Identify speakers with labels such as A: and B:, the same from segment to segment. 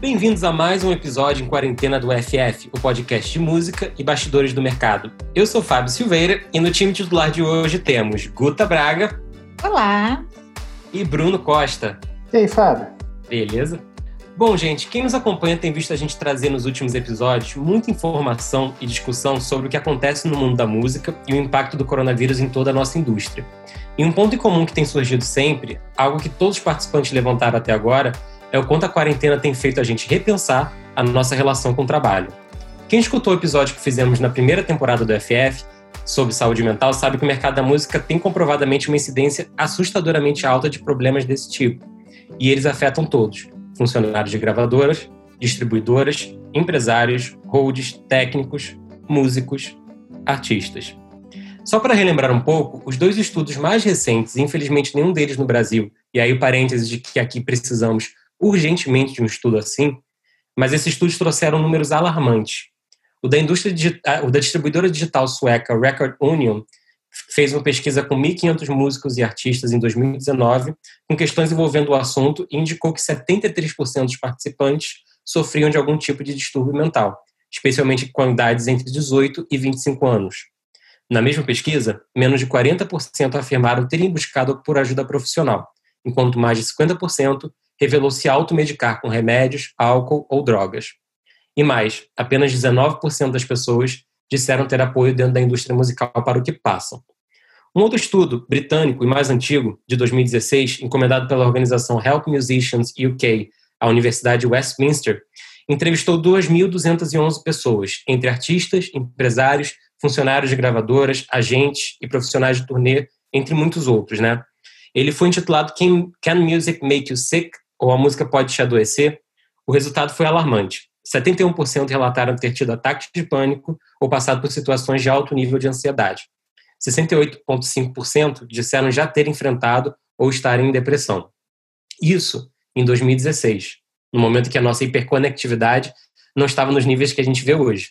A: Bem-vindos a mais um episódio em quarentena do FF, o podcast de música e bastidores do mercado. Eu sou Fábio Silveira e no time titular de hoje temos Guta Braga.
B: Olá.
A: E Bruno Costa.
C: E aí, Fábio?
A: Beleza? Bom, gente, quem nos acompanha tem visto a gente trazer nos últimos episódios muita informação e discussão sobre o que acontece no mundo da música e o impacto do coronavírus em toda a nossa indústria. E um ponto em comum que tem surgido sempre, algo que todos os participantes levantaram até agora, é o quanto a quarentena tem feito a gente repensar a nossa relação com o trabalho. Quem escutou o episódio que fizemos na primeira temporada do FF sobre saúde mental sabe que o mercado da música tem comprovadamente uma incidência assustadoramente alta de problemas desse tipo. E eles afetam todos: funcionários de gravadoras, distribuidoras, empresários, holds, técnicos, músicos, artistas. Só para relembrar um pouco, os dois estudos mais recentes, infelizmente nenhum deles no Brasil, e aí o parênteses de que aqui precisamos urgentemente de um estudo assim, mas esses estudos trouxeram números alarmantes. O da indústria o da distribuidora digital sueca Record Union fez uma pesquisa com 1.500 músicos e artistas em 2019, com questões envolvendo o assunto, e indicou que 73% dos participantes sofriam de algum tipo de distúrbio mental, especialmente com idades entre 18 e 25 anos. Na mesma pesquisa, menos de 40% afirmaram terem buscado por ajuda profissional, enquanto mais de 50% revelou se automedicar com remédios, álcool ou drogas. E mais, apenas 19% das pessoas disseram ter apoio dentro da indústria musical para o que passam. Um outro estudo, britânico e mais antigo, de 2016, encomendado pela organização Help Musicians UK, à Universidade de Westminster, entrevistou 2.211 pessoas, entre artistas, empresários, funcionários de gravadoras, agentes e profissionais de turnê, entre muitos outros, né? Ele foi intitulado Can, Can Music Make You Sick? Ou a música pode te adoecer, o resultado foi alarmante. 71% relataram ter tido ataques de pânico ou passado por situações de alto nível de ansiedade. 68,5% disseram já ter enfrentado ou estar em depressão. Isso em 2016, no momento que a nossa hiperconectividade não estava nos níveis que a gente vê hoje.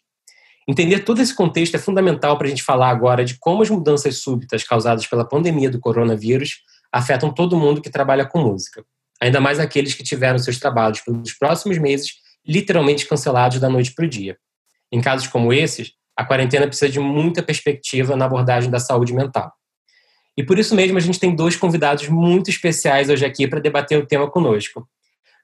A: Entender todo esse contexto é fundamental para a gente falar agora de como as mudanças súbitas causadas pela pandemia do coronavírus afetam todo mundo que trabalha com música ainda mais aqueles que tiveram seus trabalhos pelos próximos meses literalmente cancelados da noite para o dia. Em casos como esses, a quarentena precisa de muita perspectiva na abordagem da saúde mental. E por isso mesmo a gente tem dois convidados muito especiais hoje aqui para debater o tema conosco.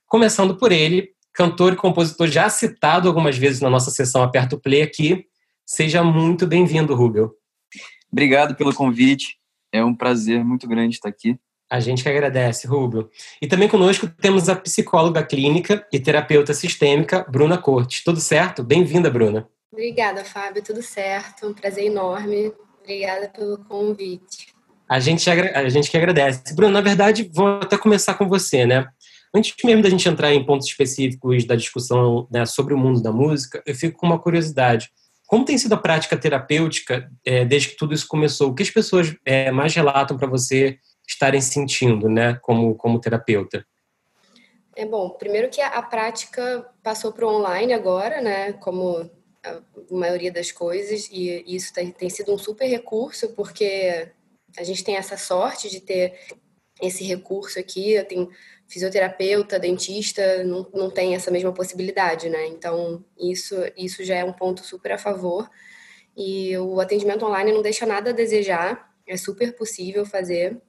A: Começando por ele, cantor e compositor já citado algumas vezes na nossa sessão Aperto Play aqui. Seja muito bem-vindo, Rubel.
D: Obrigado pelo convite. É um prazer muito grande estar aqui.
A: A gente que agradece, Rubio. E também conosco temos a psicóloga clínica e terapeuta sistêmica, Bruna Cortes. Tudo certo? Bem-vinda, Bruna.
E: Obrigada, Fábio. Tudo certo. Um prazer enorme. Obrigada pelo convite.
A: A gente, a gente que agradece. Bruna, na verdade, vou até começar com você, né? Antes mesmo da gente entrar em pontos específicos da discussão né, sobre o mundo da música, eu fico com uma curiosidade. Como tem sido a prática terapêutica é, desde que tudo isso começou? O que as pessoas é, mais relatam para você estarem sentindo, né, como, como terapeuta?
E: É bom, primeiro que a, prática passou para o online agora, né, como a maioria das coisas, e isso tem, tem sido um super recurso, porque a gente tem essa sorte de ter esse recurso aqui, tenho fisioterapeuta, dentista, não, não tem essa mesma possibilidade, né? Então, isso, isso já é um ponto super a favor. E o atendimento online não deixa nada a desejar, é super possível fazer.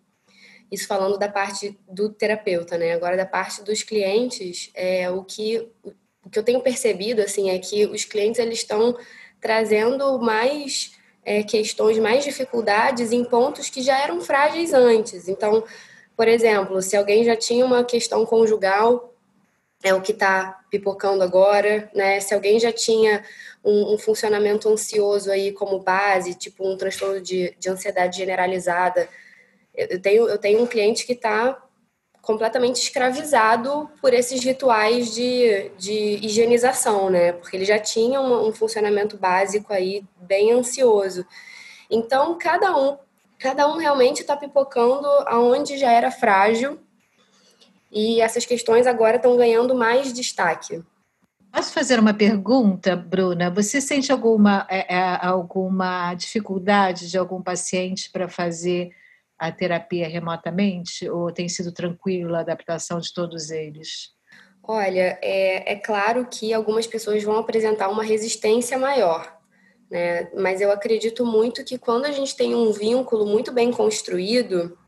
E: Isso falando da parte do terapeuta, né? Agora da parte dos clientes, é o que o que eu tenho percebido assim é que os clientes eles estão trazendo mais é, questões, mais dificuldades em pontos que já eram frágeis antes. Então, por exemplo, se alguém já tinha uma questão conjugal, é o que está pipocando agora, né? Se alguém já tinha um, um, funcionamento ansioso aí como base, tipo um transtorno de, de ansiedade generalizada, eu tenho, eu tenho um cliente que está completamente escravizado por esses rituais de, de higienização, né? Porque ele já tinha um, um funcionamento básico aí bem ansioso. Então, cada um, cada um realmente está pipocando aonde já era frágil e essas questões agora estão ganhando mais destaque.
B: Posso fazer uma pergunta, Bruna? Você sente alguma, é, é, alguma dificuldade de algum paciente para fazer a terapia remotamente ou tem sido tranquila a adaptação de todos eles?
E: Olha, é, é claro que algumas pessoas vão apresentar uma resistência maior, né? Mas eu acredito muito que quando a gente tem um vínculo muito bem construído,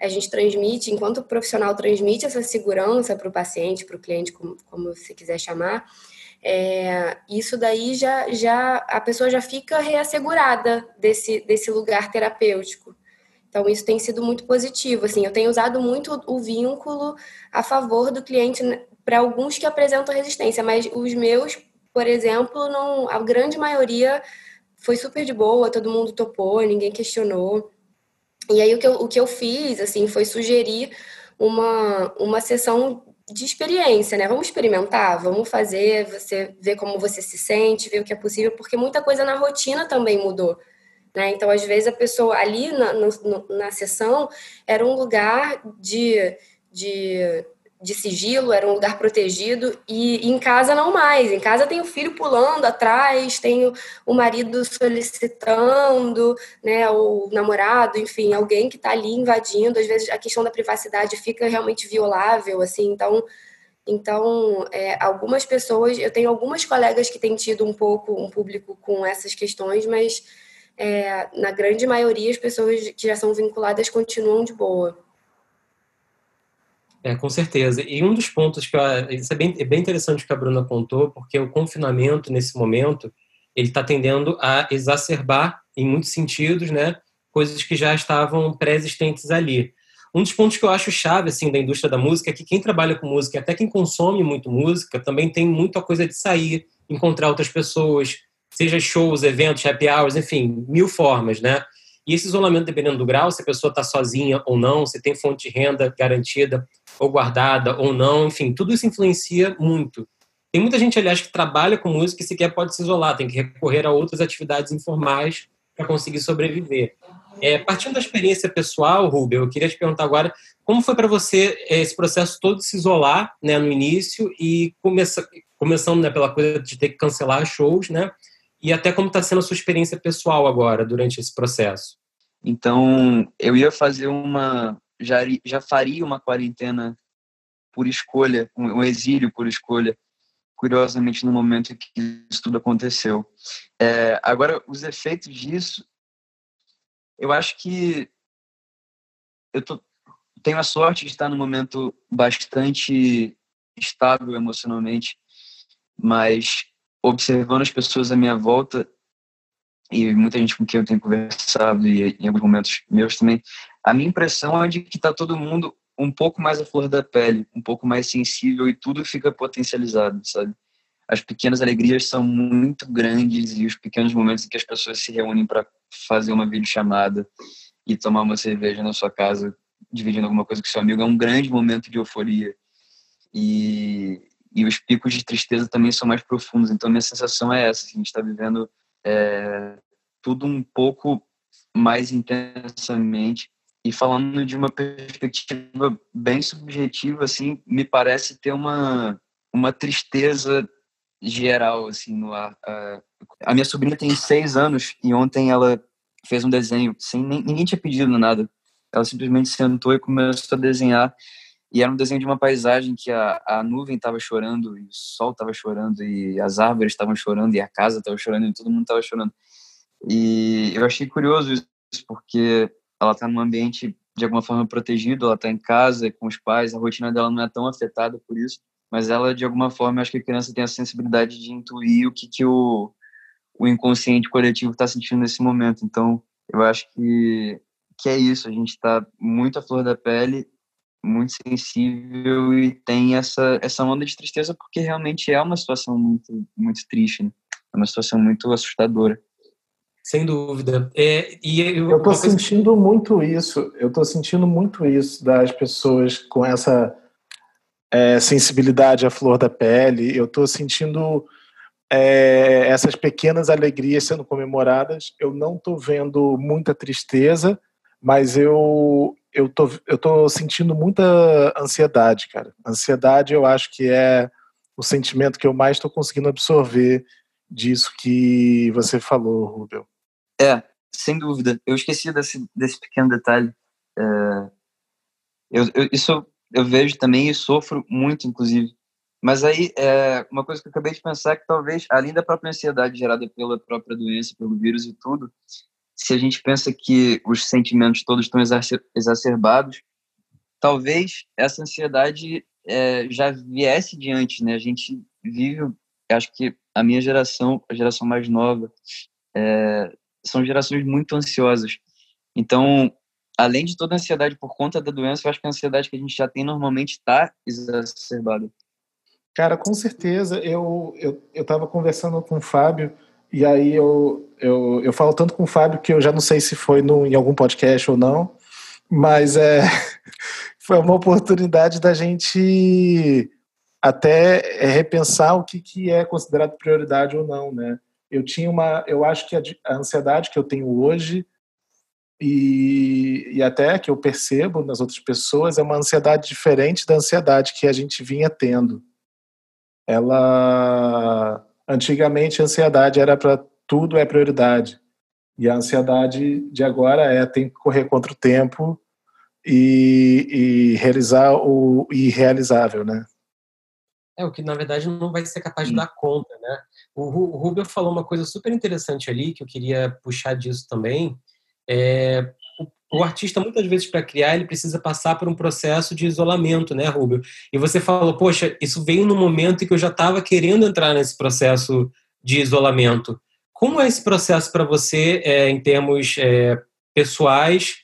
E: a gente transmite, enquanto o profissional transmite essa segurança para o paciente, para o cliente, como, como você quiser chamar, é, isso daí já, já a pessoa já fica reassegurada desse, desse lugar terapêutico. Então, isso tem sido muito positivo. Assim, eu tenho usado muito o vínculo a favor do cliente né, para alguns que apresentam resistência, mas os meus, por exemplo, não, a grande maioria foi super de boa, todo mundo topou, ninguém questionou. E aí o que eu, o que eu fiz, assim, foi sugerir uma, uma sessão de experiência, né? Vamos experimentar, vamos fazer, você ver como você se sente, ver o que é possível, porque muita coisa na rotina também mudou. Né? Então, às vezes, a pessoa ali na, no, na sessão era um lugar de, de de sigilo, era um lugar protegido, e, em casa não mais. Em casa tem o filho pulando atrás, tem o, o marido solicitando, né, o namorado, enfim, alguém que está ali invadindo. Às vezes a questão da privacidade fica realmente violável, assim, então. Então, é, algumas pessoas, eu tenho algumas colegas que têm tido um pouco um público com essas questões, mas é, na grande maioria as pessoas que já são vinculadas continuam de boa.
A: É, com certeza. E um dos pontos que eu, isso é bem, é bem interessante que a Bruna apontou, porque o confinamento nesse momento ele está tendendo a exacerbar, em muitos sentidos, né, coisas que já estavam pré-existentes ali. Um dos pontos que eu acho chave assim da indústria da música é que quem trabalha com música, até quem consome muito música, também tem muita coisa de sair, encontrar outras pessoas, seja shows, eventos, happy hours, enfim, mil formas, né? E esse isolamento, dependendo do grau, se a pessoa está sozinha ou não, se tem fonte de renda garantida ou guardada ou não, enfim, tudo isso influencia muito. Tem muita gente, aliás, que trabalha com música e sequer pode se isolar, tem que recorrer a outras atividades informais para conseguir sobreviver. É, partindo da experiência pessoal, Rubem, eu queria te perguntar agora como foi para você é, esse processo todo de se isolar né, no início e começa, começando né, pela coisa de ter que cancelar shows, né? E até como está sendo a sua experiência pessoal agora, durante esse processo.
D: Então, eu ia fazer uma. Já, já faria uma quarentena por escolha, um exílio por escolha, curiosamente no momento em que isso tudo aconteceu. É, agora, os efeitos disso, eu acho que eu tô, tenho a sorte de estar num momento bastante estável emocionalmente, mas observando as pessoas à minha volta e muita gente com quem eu tenho conversado e em alguns momentos meus também, a minha impressão é de que está todo mundo um pouco mais à flor da pele, um pouco mais sensível e tudo fica potencializado, sabe? As pequenas alegrias são muito grandes e os pequenos momentos em que as pessoas se reúnem para fazer uma videochamada e tomar uma cerveja na sua casa, dividindo alguma coisa com seu amigo, é um grande momento de euforia. E, e os picos de tristeza também são mais profundos. Então, minha sensação é essa: assim, a gente está vivendo é, tudo um pouco mais intensamente. E falando de uma perspectiva bem subjetiva, assim, me parece ter uma, uma tristeza geral, assim, no ar. A minha sobrinha tem seis anos e ontem ela fez um desenho sem ninguém tinha pedido nada. Ela simplesmente sentou e começou a desenhar e era um desenho de uma paisagem que a, a nuvem estava chorando, e o sol estava chorando, e as árvores estavam chorando, e a casa estava chorando, e todo mundo estava chorando. E eu achei curioso isso, porque ela está num ambiente de alguma forma protegido, ela está em casa com os pais, a rotina dela não é tão afetada por isso, mas ela, de alguma forma, acho que a criança tem a sensibilidade de intuir o que, que o, o inconsciente coletivo está sentindo nesse momento. Então, eu acho que, que é isso, a gente está muito à flor da pele muito sensível e tem essa essa onda de tristeza porque realmente é uma situação muito muito triste, né? é uma situação muito assustadora.
A: Sem dúvida. É,
C: e eu, eu tô sentindo que... muito isso. Eu tô sentindo muito isso das pessoas com essa é, sensibilidade à flor da pele. Eu tô sentindo é, essas pequenas alegrias sendo comemoradas. Eu não tô vendo muita tristeza, mas eu eu tô, eu tô sentindo muita ansiedade, cara. Ansiedade eu acho que é o sentimento que eu mais estou conseguindo absorver disso que você falou, Rubel.
D: É, sem dúvida. Eu esqueci desse, desse pequeno detalhe. É, eu, eu, isso eu vejo também e sofro muito, inclusive. Mas aí, é, uma coisa que eu acabei de pensar é que talvez, além da própria ansiedade gerada pela própria doença, pelo vírus e tudo, se a gente pensa que os sentimentos todos estão exacerbados, talvez essa ansiedade é, já viesse de antes, né? A gente vive, acho que a minha geração, a geração mais nova, é, são gerações muito ansiosas. Então, além de toda a ansiedade por conta da doença, eu acho que a ansiedade que a gente já tem normalmente está exacerbada.
C: Cara, com certeza. Eu eu estava conversando com o Fábio e aí eu, eu, eu falo tanto com o Fábio que eu já não sei se foi no, em algum podcast ou não, mas é, foi uma oportunidade da gente até é, repensar o que, que é considerado prioridade ou não, né? Eu tinha uma, eu acho que a, a ansiedade que eu tenho hoje e, e até que eu percebo nas outras pessoas é uma ansiedade diferente da ansiedade que a gente vinha tendo. Ela antigamente a ansiedade era para tudo é prioridade e a ansiedade de agora é tem que correr contra o tempo e, e realizar o irrealizável, né?
A: É, o que na verdade não vai ser capaz de dar conta, né? O, o Rubio falou uma coisa super interessante ali, que eu queria puxar disso também. É, o, artista, muitas vezes, para criar, ele precisa passar por um processo de isolamento, né, Rubio? E você falou, poxa, isso veio no momento em que eu já estava querendo entrar nesse processo de isolamento. Como é esse processo para você, é, em termos é, pessoais,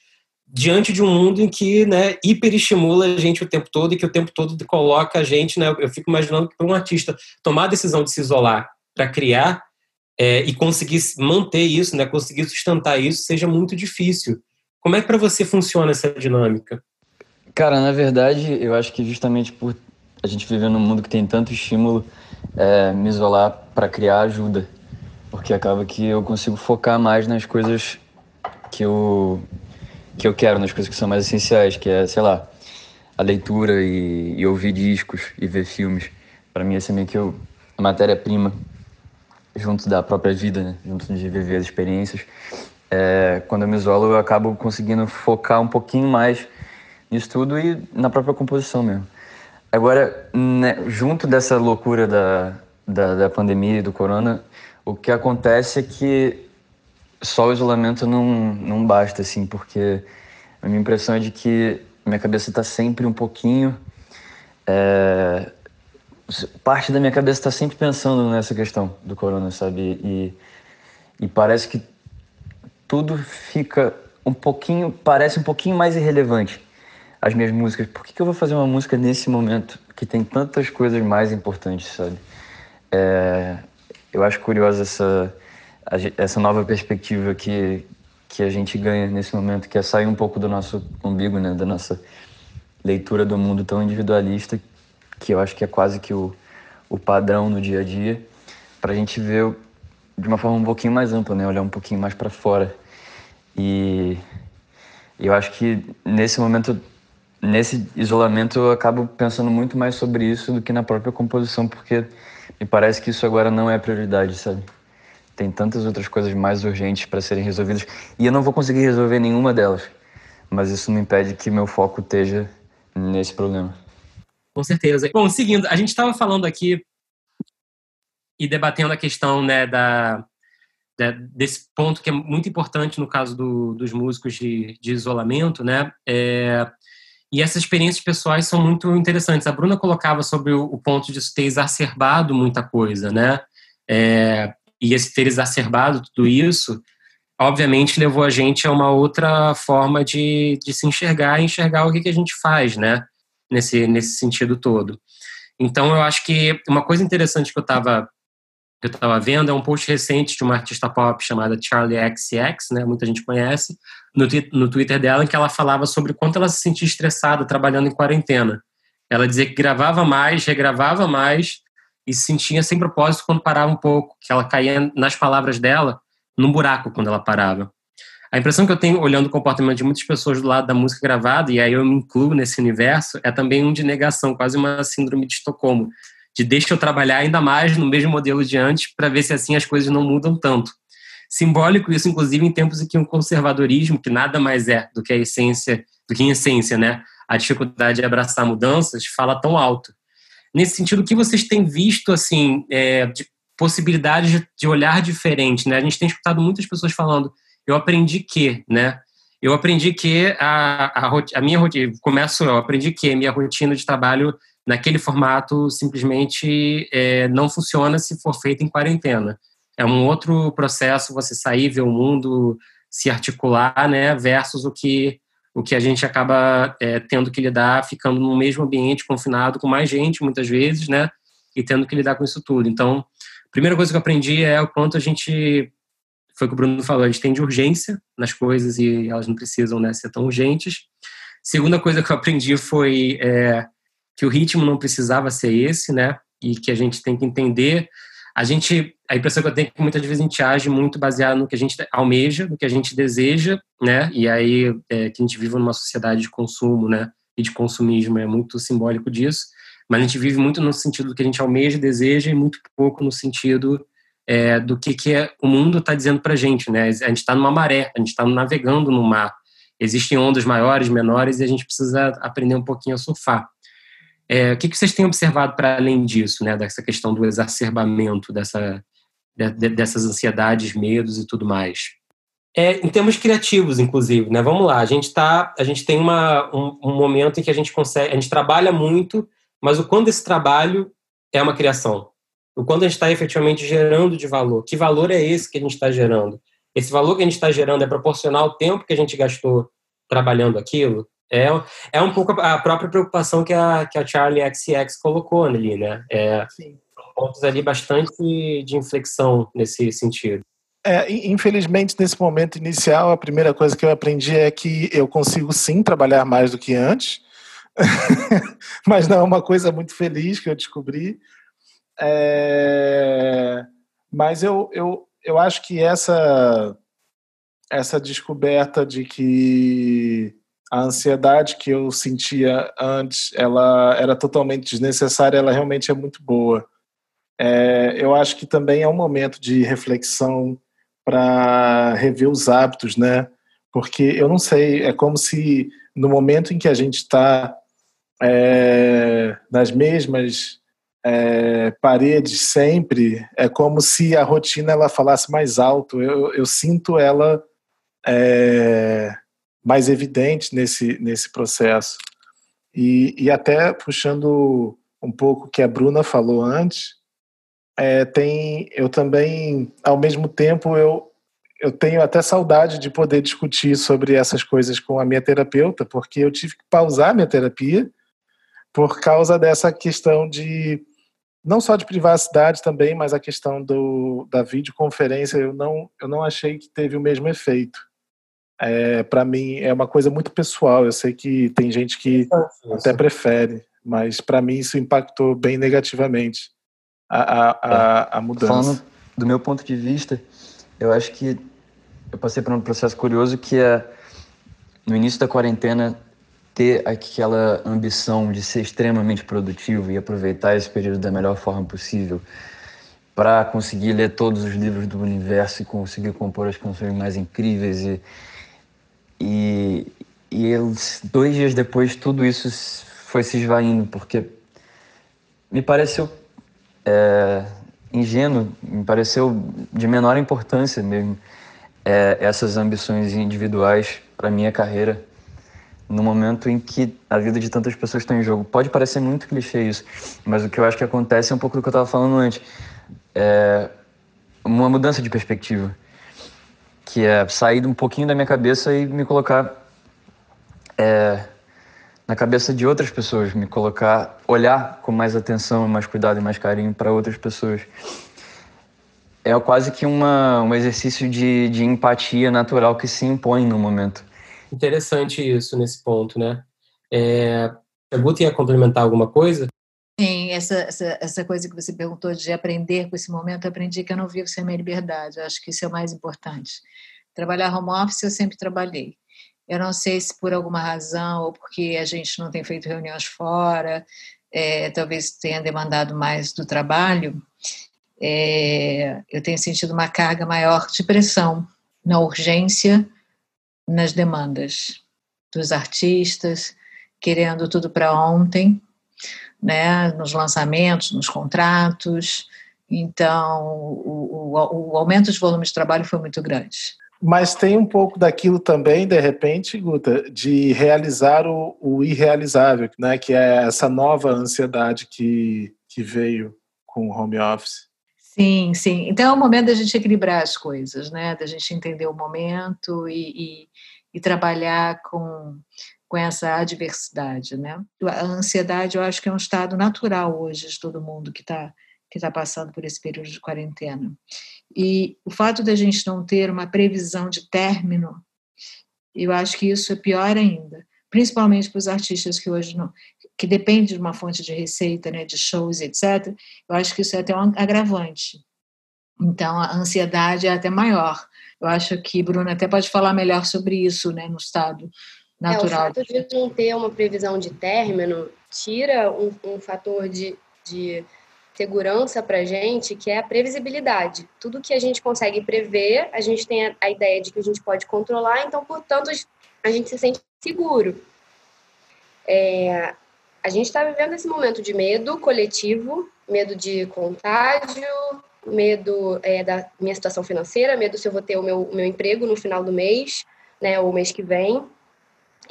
A: diante de um mundo em que né, hiperestimula a gente o tempo todo e que o tempo todo coloca a gente, né, eu fico imaginando que para um artista tomar a decisão de se isolar para criar é, e conseguir manter isso, né, conseguir sustentar isso, seja muito difícil. Como é que para você funciona essa dinâmica?
D: Cara, na verdade, eu acho que justamente por a gente viver num mundo que tem tanto estímulo, é, me isolar para criar ajuda, porque acaba que eu consigo focar mais nas coisas que eu que eu quero, nas coisas que são mais essenciais, que é, sei lá, a leitura e, e ouvir discos e ver filmes. Para mim, essa é meio que eu, a matéria-prima junto da própria vida, né? junto de viver as experiências. É, quando eu me isolo, eu acabo conseguindo focar um pouquinho mais nisso tudo e na própria composição mesmo. Agora, né, junto dessa loucura da, da, da pandemia e do corona, o que acontece é que só o isolamento não, não basta, assim, porque a minha impressão é de que minha cabeça está sempre um pouquinho. É, parte da minha cabeça está sempre pensando nessa questão do corona, sabe? E, e parece que tudo fica um pouquinho, parece um pouquinho mais irrelevante. As minhas músicas. Por que, que eu vou fazer uma música nesse momento que tem tantas coisas mais importantes, sabe? É, eu acho curiosa essa essa nova perspectiva que, que a gente ganha nesse momento, que é sair um pouco do nosso umbigo, né, da nossa leitura do mundo tão individualista, que eu acho que é quase que o, o padrão no dia a dia, para a gente ver de uma forma um pouquinho mais ampla, né, olhar um pouquinho mais para fora. E eu acho que nesse momento, nesse isolamento, eu acabo pensando muito mais sobre isso do que na própria composição, porque me parece que isso agora não é prioridade, sabe? Tem tantas outras coisas mais urgentes para serem resolvidas e eu não vou conseguir resolver nenhuma delas. Mas isso não impede que meu foco esteja nesse problema.
A: Com certeza. Bom, seguindo, a gente estava falando aqui e debatendo a questão né, da, desse ponto que é muito importante no caso do, dos músicos de, de isolamento, né? É, e essas experiências pessoais são muito interessantes. A Bruna colocava sobre o, o ponto de ter exacerbado muita coisa, né? É, e esse ter exacerbado tudo isso, obviamente levou a gente a uma outra forma de, de se enxergar e enxergar o que, que a gente faz, né? Nesse, nesse sentido todo. Então, eu acho que uma coisa interessante que eu estava eu estava vendo é um post recente de uma artista pop chamada Charlie XCX, né? Muita gente conhece, no, no Twitter dela, em que ela falava sobre quanto ela se sentia estressada trabalhando em quarentena. Ela dizia que gravava mais, regravava mais, e se sentia sem propósito quando parava um pouco, que ela caía nas palavras dela num buraco quando ela parava. A impressão que eu tenho olhando o comportamento de muitas pessoas do lado da música gravada, e aí eu me incluo nesse universo, é também um de negação, quase uma síndrome de Estocolmo, de deixa eu trabalhar ainda mais no mesmo modelo de antes para ver se assim as coisas não mudam tanto. Simbólico isso, inclusive, em tempos em que um conservadorismo, que nada mais é do que a essência, do que em essência, né, a dificuldade de abraçar mudanças, fala tão alto. nesse sentido, o que vocês têm visto, assim, é, de possibilidades de olhar diferente, né? A gente tem escutado muitas pessoas falando, eu aprendi que, né? Eu aprendi que a, a, a minha rotina, começo, eu aprendi que a minha rotina de trabalho naquele formato simplesmente é, não funciona se for feita em quarentena. É um outro processo você sair, ver o mundo, se articular, né, versus o que o que a gente acaba é, tendo que lidar ficando no mesmo ambiente, confinado com mais gente, muitas vezes, né, e tendo que lidar com isso tudo. Então, a primeira coisa que eu aprendi é o quanto a gente, foi o que o Bruno falou, a gente tem de urgência nas coisas e elas não precisam né, ser tão urgentes. Segunda coisa que eu aprendi foi é, que o ritmo não precisava ser esse, né, e que a gente tem que entender a gente, a impressão que eu tenho é que muitas vezes a gente age muito baseado no que a gente almeja, no que a gente deseja, né? E aí é, que a gente vive numa sociedade de consumo, né? E de consumismo é muito simbólico disso. Mas a gente vive muito no sentido do que a gente almeja, deseja e muito pouco no sentido é, do que, que é, o mundo está dizendo para a gente, né? A gente está numa maré, a gente está navegando no mar. Existem ondas maiores, menores e a gente precisa aprender um pouquinho a surfar. É, o que, que vocês têm observado para além disso, né, dessa questão do exacerbamento dessa, de, dessas ansiedades, medos e tudo mais? É, em termos criativos, inclusive, né? Vamos lá, a gente tá, a gente tem uma, um, um, momento em que a gente consegue, a gente trabalha muito, mas o quando esse trabalho é uma criação, o quando a gente está efetivamente gerando de valor, que valor é esse que a gente está gerando? Esse valor que a gente está gerando é proporcional ao tempo que a gente gastou trabalhando aquilo? É, é um pouco a própria preocupação que a, que a Charlie XX colocou ali, né? É, Sim. Pontos ali bastante de inflexão nesse sentido.
C: É, infelizmente, nesse momento inicial, a primeira coisa que eu aprendi é que eu consigo sim trabalhar mais do que antes, mas não é uma coisa muito feliz que eu descobri. É, mas eu, eu, eu acho que essa, essa descoberta de que a ansiedade que eu sentia antes, ela era totalmente desnecessária, ela realmente é muito boa. É, eu acho que também é um momento de reflexão para rever os hábitos, né? Porque eu não sei, é como se no momento em que a gente está é, nas mesmas é, paredes sempre, é como se a rotina ela falasse mais alto. Eu, eu sinto ela é, mais evidente nesse, nesse processo. E, e até puxando um pouco o que a Bruna falou antes, é, tem eu também, ao mesmo tempo, eu, eu tenho até saudade de poder discutir sobre essas coisas com a minha terapeuta, porque eu tive que pausar minha terapia por causa dessa questão de não só de privacidade também, mas a questão do, da videoconferência eu não eu não achei que teve o mesmo efeito é, para mim é uma coisa muito pessoal. Eu sei que tem gente que até prefere, mas para mim isso impactou bem negativamente a, a, a, a mudança.
D: Falando do meu ponto de vista, eu acho que eu passei por um processo curioso que é no início da quarentena ter aquela ambição de ser extremamente produtivo e aproveitar esse período da melhor forma possível para conseguir ler todos os livros do universo e conseguir compor as canções mais incríveis e e, e eles, dois dias depois, tudo isso foi se esvaindo, porque me pareceu é, ingênuo, me pareceu de menor importância mesmo é, essas ambições individuais para minha carreira no momento em que a vida de tantas pessoas está em jogo. Pode parecer muito clichê isso, mas o que eu acho que acontece é um pouco do que eu estava falando antes. É uma mudança de perspectiva que é sair um pouquinho da minha cabeça e me colocar é, na cabeça de outras pessoas, me colocar, olhar com mais atenção, mais cuidado e mais carinho para outras pessoas. É quase que uma, um exercício de, de empatia natural que se impõe no momento.
A: Interessante isso nesse ponto, né? É, a Guta ia complementar alguma coisa?
B: Sim, essa, essa, essa coisa que você perguntou de aprender com esse momento, eu aprendi que eu não vivo sem minha liberdade. Eu acho que isso é o mais importante. Trabalhar home office eu sempre trabalhei. Eu não sei se por alguma razão ou porque a gente não tem feito reuniões fora, é, talvez tenha demandado mais do trabalho, é, eu tenho sentido uma carga maior de pressão na urgência, nas demandas dos artistas, querendo tudo para ontem né, nos lançamentos, nos contratos. Então, o, o, o aumento de volume de trabalho foi muito grande.
C: Mas tem um pouco daquilo também, de repente, Guta, de realizar o, o irrealizável, né? que é essa nova ansiedade que, que veio com o home office.
B: Sim, sim. Então é o momento da gente equilibrar as coisas, né? Da gente entender o momento e, e, e trabalhar com, com essa adversidade, né? A ansiedade, eu acho que é um estado natural hoje de todo mundo que está que está passando por esse período de quarentena. E o fato da gente não ter uma previsão de término, eu acho que isso é pior ainda, principalmente para os artistas que hoje não, que dependem de uma fonte de receita, né, de shows, etc. Eu acho que isso é até um agravante. Então a ansiedade é até maior. Eu acho que Bruna até pode falar melhor sobre isso, né, no estado natural.
E: É, o fato de não ter uma previsão de término tira um, um fator de, de segurança para a gente, que é a previsibilidade. Tudo que a gente consegue prever, a gente tem a, a ideia de que a gente pode controlar, então, portanto, a gente se sente seguro. É, a gente está vivendo esse momento de medo coletivo, medo de contágio, medo é, da minha situação financeira, medo se eu vou ter o meu, meu emprego no final do mês, né, ou mês que vem.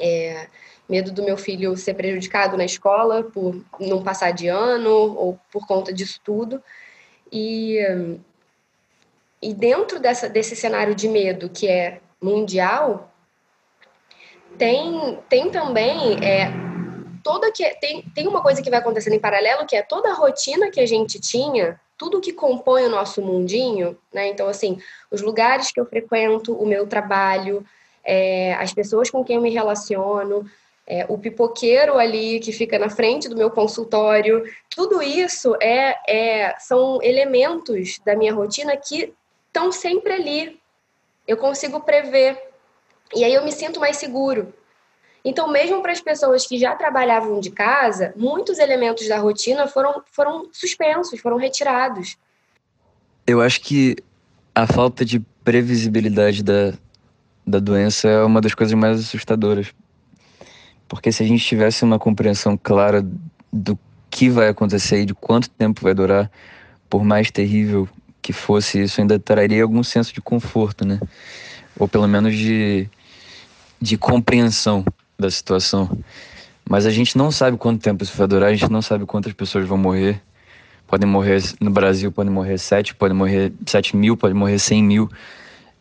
E: É, medo do meu filho ser prejudicado na escola por não passar de ano ou por conta disso tudo. E, e dentro dessa, desse cenário de medo que é mundial, tem, tem também é, toda que tem, tem uma coisa que vai acontecendo em paralelo que é toda a rotina que a gente tinha tudo que compõe o nosso mundinho, né? Então, assim, os lugares que eu frequento, o meu trabalho, é, as pessoas com quem eu me relaciono, é, o pipoqueiro ali que fica na frente do meu consultório, tudo isso é, é são elementos da minha rotina que estão sempre ali. Eu consigo prever. E aí eu me sinto mais seguro. Então, mesmo para as pessoas que já trabalhavam de casa, muitos elementos da rotina foram, foram suspensos, foram retirados.
D: Eu acho que a falta de previsibilidade da, da doença é uma das coisas mais assustadoras porque se a gente tivesse uma compreensão clara do que vai acontecer e de quanto tempo vai durar, por mais terrível que fosse isso, ainda traria algum senso de conforto, né? Ou pelo menos de, de compreensão da situação. Mas a gente não sabe quanto tempo isso vai durar, a gente não sabe quantas pessoas vão morrer. Podem morrer no Brasil, podem morrer sete, podem morrer sete mil, podem morrer cem mil.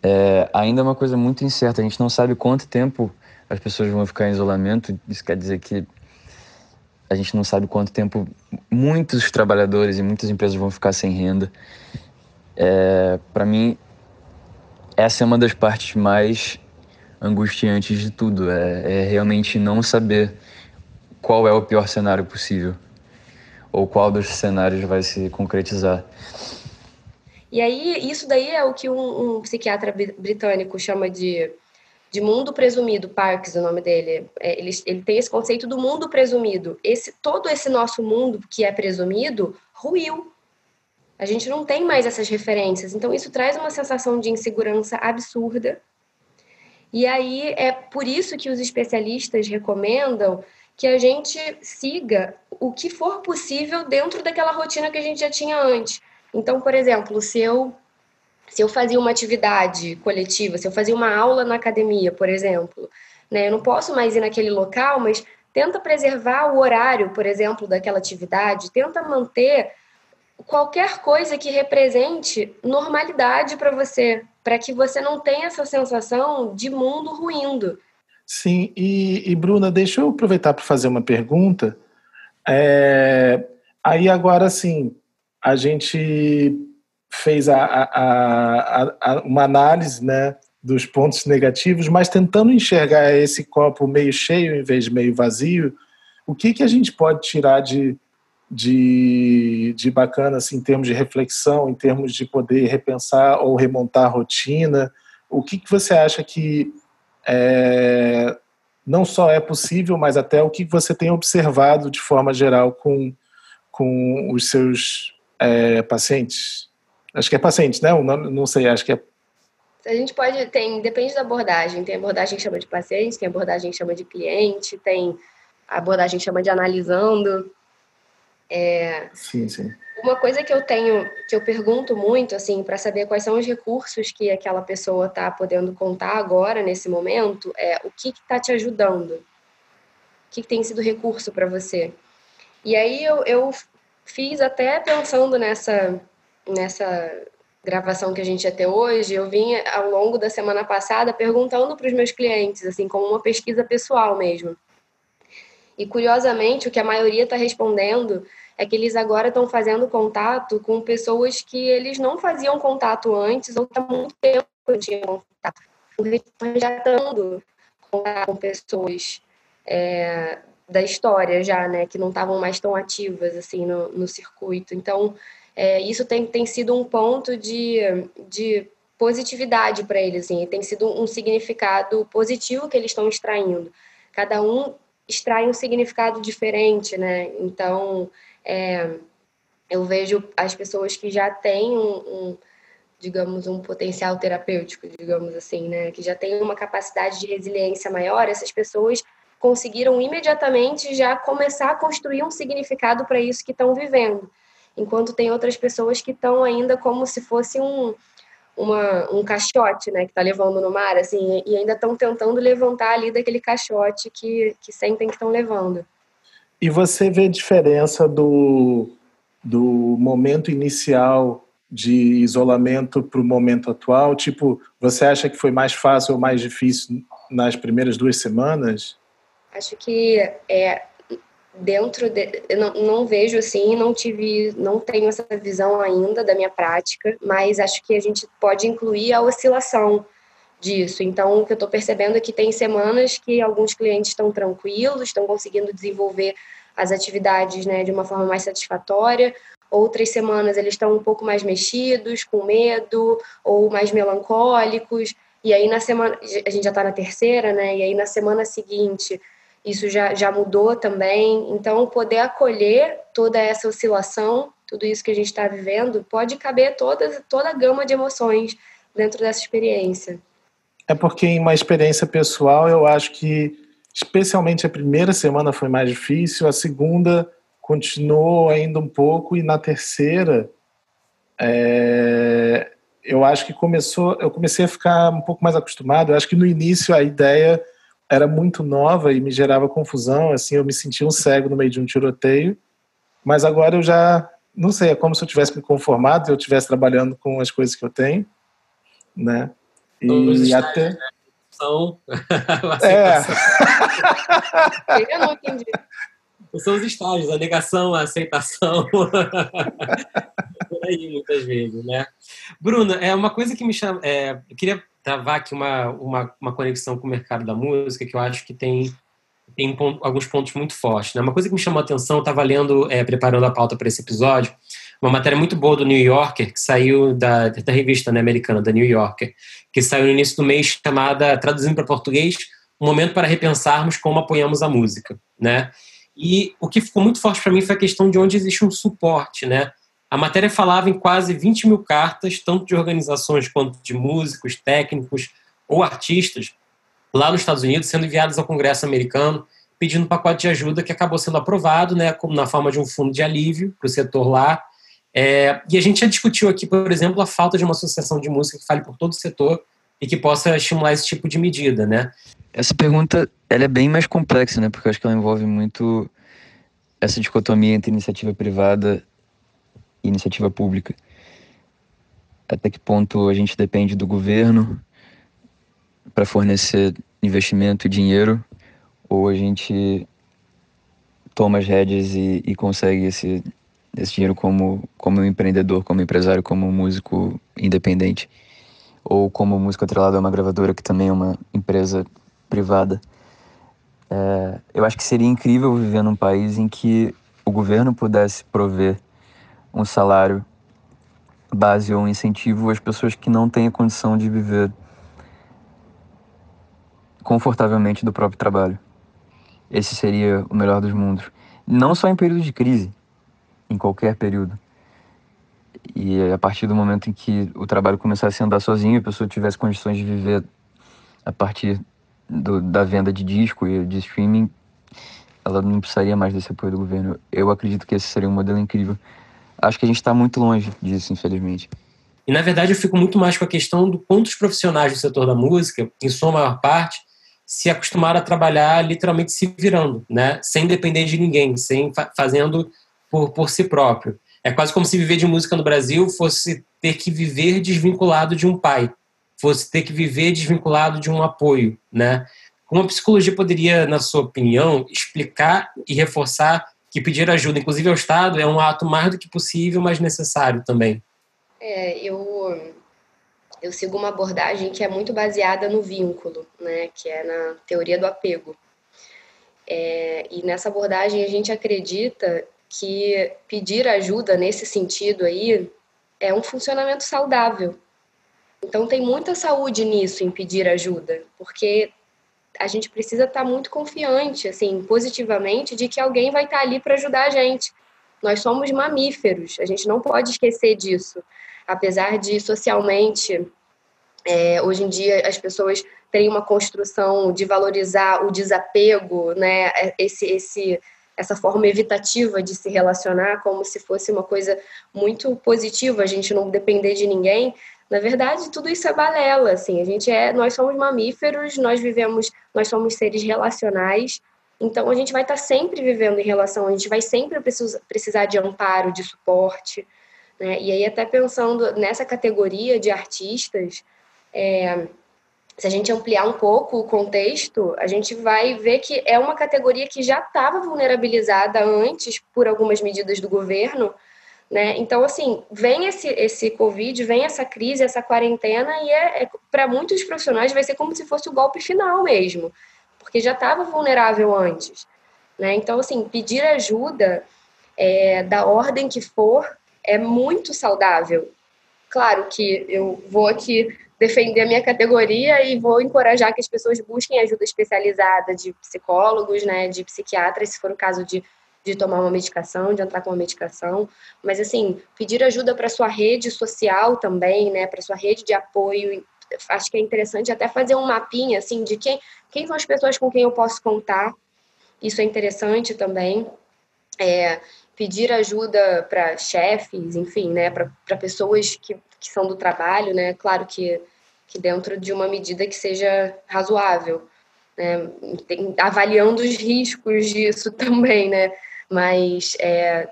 D: É, ainda é uma coisa muito incerta, a gente não sabe quanto tempo as pessoas vão ficar em isolamento. Isso quer dizer que a gente não sabe quanto tempo muitos trabalhadores e muitas empresas vão ficar sem renda. É, Para mim, essa é uma das partes mais angustiantes de tudo. É, é realmente não saber qual é o pior cenário possível ou qual dos cenários vai se concretizar.
E: E aí, isso daí é o que um, um psiquiatra britânico chama de de mundo presumido, Parks, o nome dele, é, ele, ele tem esse conceito do mundo presumido. Esse, todo esse nosso mundo que é presumido ruiu. A gente não tem mais essas referências. Então, isso traz uma sensação de insegurança absurda. E aí é por isso que os especialistas recomendam que a gente siga o que for possível dentro daquela rotina que a gente já tinha antes. Então, por exemplo, se eu se eu fazia uma atividade coletiva, se eu fazia uma aula na academia, por exemplo, né, eu não posso mais ir naquele local, mas tenta preservar o horário, por exemplo, daquela atividade, tenta manter qualquer coisa que represente normalidade para você, para que você não tenha essa sensação de mundo ruindo.
C: Sim, e, e Bruna, deixa eu aproveitar para fazer uma pergunta. É, aí agora sim, a gente fez a, a, a, uma análise né, dos pontos negativos, mas tentando enxergar esse copo meio cheio em vez de meio vazio, o que, que a gente pode tirar de, de, de bacana assim, em termos de reflexão, em termos de poder repensar ou remontar a rotina? O que, que você acha que é, não só é possível, mas até o que você tem observado de forma geral com, com os seus é, pacientes? Acho que é paciente, né? Não, não sei, acho que é.
E: A gente pode, tem, depende da abordagem. Tem abordagem que chama de paciente, tem abordagem que chama de cliente, tem abordagem que chama de analisando. É,
C: sim, sim.
E: Uma coisa que eu tenho, que eu pergunto muito, assim, para saber quais são os recursos que aquela pessoa está podendo contar agora, nesse momento, é o que está te ajudando? O que, que tem sido recurso para você? E aí eu, eu fiz até pensando nessa, nessa gravação que a gente ia ter hoje, eu vim ao longo da semana passada perguntando para os meus clientes, assim, como uma pesquisa pessoal mesmo. E curiosamente, o que a maioria está respondendo é que eles agora estão fazendo contato com pessoas que eles não faziam contato antes ou há muito tempo não tinham contato. Estão já estando contato com pessoas é, da história já, né, que não estavam mais tão ativas assim no, no circuito. Então, é, isso tem, tem sido um ponto de, de positividade para eles, assim, tem sido um significado positivo que eles estão extraindo. Cada um extrai um significado diferente, né? Então, é, eu vejo as pessoas que já têm um, um, digamos, um potencial terapêutico, digamos assim, né? Que já têm uma capacidade de resiliência maior, essas pessoas conseguiram imediatamente já começar a construir um significado para isso que estão vivendo enquanto tem outras pessoas que estão ainda como se fosse um, uma, um caixote, né, que está levando no mar, assim, e ainda estão tentando levantar ali daquele caixote que, que sentem que estão levando.
C: E você vê diferença do, do momento inicial de isolamento para o momento atual? Tipo, você acha que foi mais fácil ou mais difícil nas primeiras duas semanas?
E: Acho que é, dentro de, eu não, não, vejo assim, não tive, não tenho essa visão ainda da minha prática, mas acho que a gente pode incluir a oscilação disso. Então, o que eu estou percebendo é que tem semanas que alguns clientes estão tranquilos, estão conseguindo desenvolver as atividades né, de uma forma mais satisfatória. Outras semanas eles estão um pouco mais mexidos, com medo ou mais melancólicos. E aí na semana a gente já está na terceira, né? E aí na semana seguinte isso já, já mudou também. Então, poder acolher toda essa oscilação, tudo isso que a gente está vivendo, pode caber toda, toda a gama de emoções dentro dessa experiência.
C: É porque, em uma experiência pessoal, eu acho que, especialmente a primeira semana foi mais difícil, a segunda continuou ainda um pouco, e na terceira, é, eu acho que começou, eu comecei a ficar um pouco mais acostumado. Eu acho que no início a ideia era muito nova e me gerava confusão, assim, eu me sentia um cego no meio de um tiroteio, mas agora eu já, não sei, é como se eu tivesse me conformado, eu estivesse trabalhando com as coisas que eu tenho, né?
A: E Todos até... Né? São...
C: é.
E: eu não entendi.
A: São os estágios, a negação, a aceitação. Por aí, muitas vezes, né? Bruna, é uma coisa que me chama. É, eu queria travar aqui uma, uma, uma conexão com o mercado da música que eu acho que tem, tem alguns pontos muito fortes. Né? Uma coisa que me chamou a atenção, eu estava lendo, é, preparando a pauta para esse episódio, uma matéria muito boa do New Yorker, que saiu da, da revista né, americana, da New Yorker, que saiu no início do mês, chamada, traduzindo para português, Um Momento para Repensarmos Como Apoiamos a Música. Né? E o que ficou muito forte para mim foi a questão de onde existe um suporte, né? A matéria falava em quase 20 mil cartas, tanto de organizações quanto de músicos, técnicos ou artistas, lá nos Estados Unidos, sendo enviadas ao Congresso americano, pedindo um pacote de ajuda que acabou sendo aprovado, né, como na forma de um fundo de alívio para o setor lá. É, e a gente já discutiu aqui, por exemplo, a falta de uma associação de música que fale por todo o setor e que possa estimular esse tipo de medida, né?
D: Essa pergunta ela é bem mais complexa, né? Porque eu acho que ela envolve muito essa dicotomia entre iniciativa privada iniciativa pública. Até que ponto a gente depende do governo para fornecer investimento e dinheiro, ou a gente toma as rédeas e, e consegue esse, esse dinheiro como, como empreendedor, como empresário, como músico independente, ou como músico atrelado a uma gravadora que também é uma empresa privada. É, eu acho que seria incrível viver num país em que o governo pudesse prover um salário base ou um incentivo às pessoas que não têm a condição de viver confortavelmente do próprio trabalho. Esse seria o melhor dos mundos. Não só em período de crise, em qualquer período. E a partir do momento em que o trabalho começasse a andar sozinho, a pessoa tivesse condições de viver a partir do, da venda de disco e de streaming, ela não precisaria mais desse apoio do governo. Eu acredito que esse seria um modelo incrível. Acho que a gente está muito longe disso, infelizmente.
A: E, na verdade, eu fico muito mais com a questão do quantos profissionais do setor da música, em sua maior parte, se acostumaram a trabalhar literalmente se virando, né? sem depender de ninguém, sem fa fazendo por, por si próprio. É quase como se viver de música no Brasil fosse ter que viver desvinculado de um pai, fosse ter que viver desvinculado de um apoio, né? Como a psicologia poderia, na sua opinião, explicar e reforçar que pedir ajuda, inclusive ao Estado, é um ato mais do que possível, mas necessário também?
E: É, eu eu sigo uma abordagem que é muito baseada no vínculo, né? Que é na teoria do apego. É, e nessa abordagem a gente acredita que pedir ajuda nesse sentido aí é um funcionamento saudável. Então tem muita saúde nisso em pedir ajuda, porque a gente precisa estar muito confiante, assim, positivamente, de que alguém vai estar ali para ajudar a gente. Nós somos mamíferos, a gente não pode esquecer disso. Apesar de socialmente, é, hoje em dia, as pessoas terem uma construção de valorizar o desapego, né, esse, esse essa forma evitativa de se relacionar como se fosse uma coisa muito positiva, a gente não depender de ninguém. Na verdade, tudo isso é balela, assim. A gente é, nós somos mamíferos, nós vivemos, nós somos seres relacionais. Então a gente vai estar sempre vivendo em relação, a gente vai sempre precisar de amparo, de suporte. Né? E aí até pensando nessa categoria de artistas, é, se a gente ampliar um pouco o contexto, a gente vai ver que é uma categoria que já estava vulnerabilizada antes por algumas medidas do governo, né? Então, assim, vem esse, esse Covid, vem essa crise, essa quarentena, e é, é para muitos profissionais vai ser como se fosse o golpe final mesmo, porque já estava vulnerável antes. Né? Então, assim, pedir ajuda é, da ordem que for é muito saudável. Claro que eu vou aqui defender a minha categoria e vou encorajar que as pessoas busquem ajuda especializada de psicólogos, né, de psiquiatras, se for o caso de, de tomar uma medicação, de entrar com uma medicação. Mas, assim, pedir ajuda para sua rede social também, né, para sua rede de apoio. Acho que é interessante até fazer um mapinha, assim, de quem, quem são as pessoas com quem eu posso contar. Isso é interessante também. É, pedir ajuda para chefes, enfim, né, para pessoas que, que são do trabalho, né, claro que que dentro de uma medida que seja razoável, né? Avaliando os riscos disso também, né? Mas é,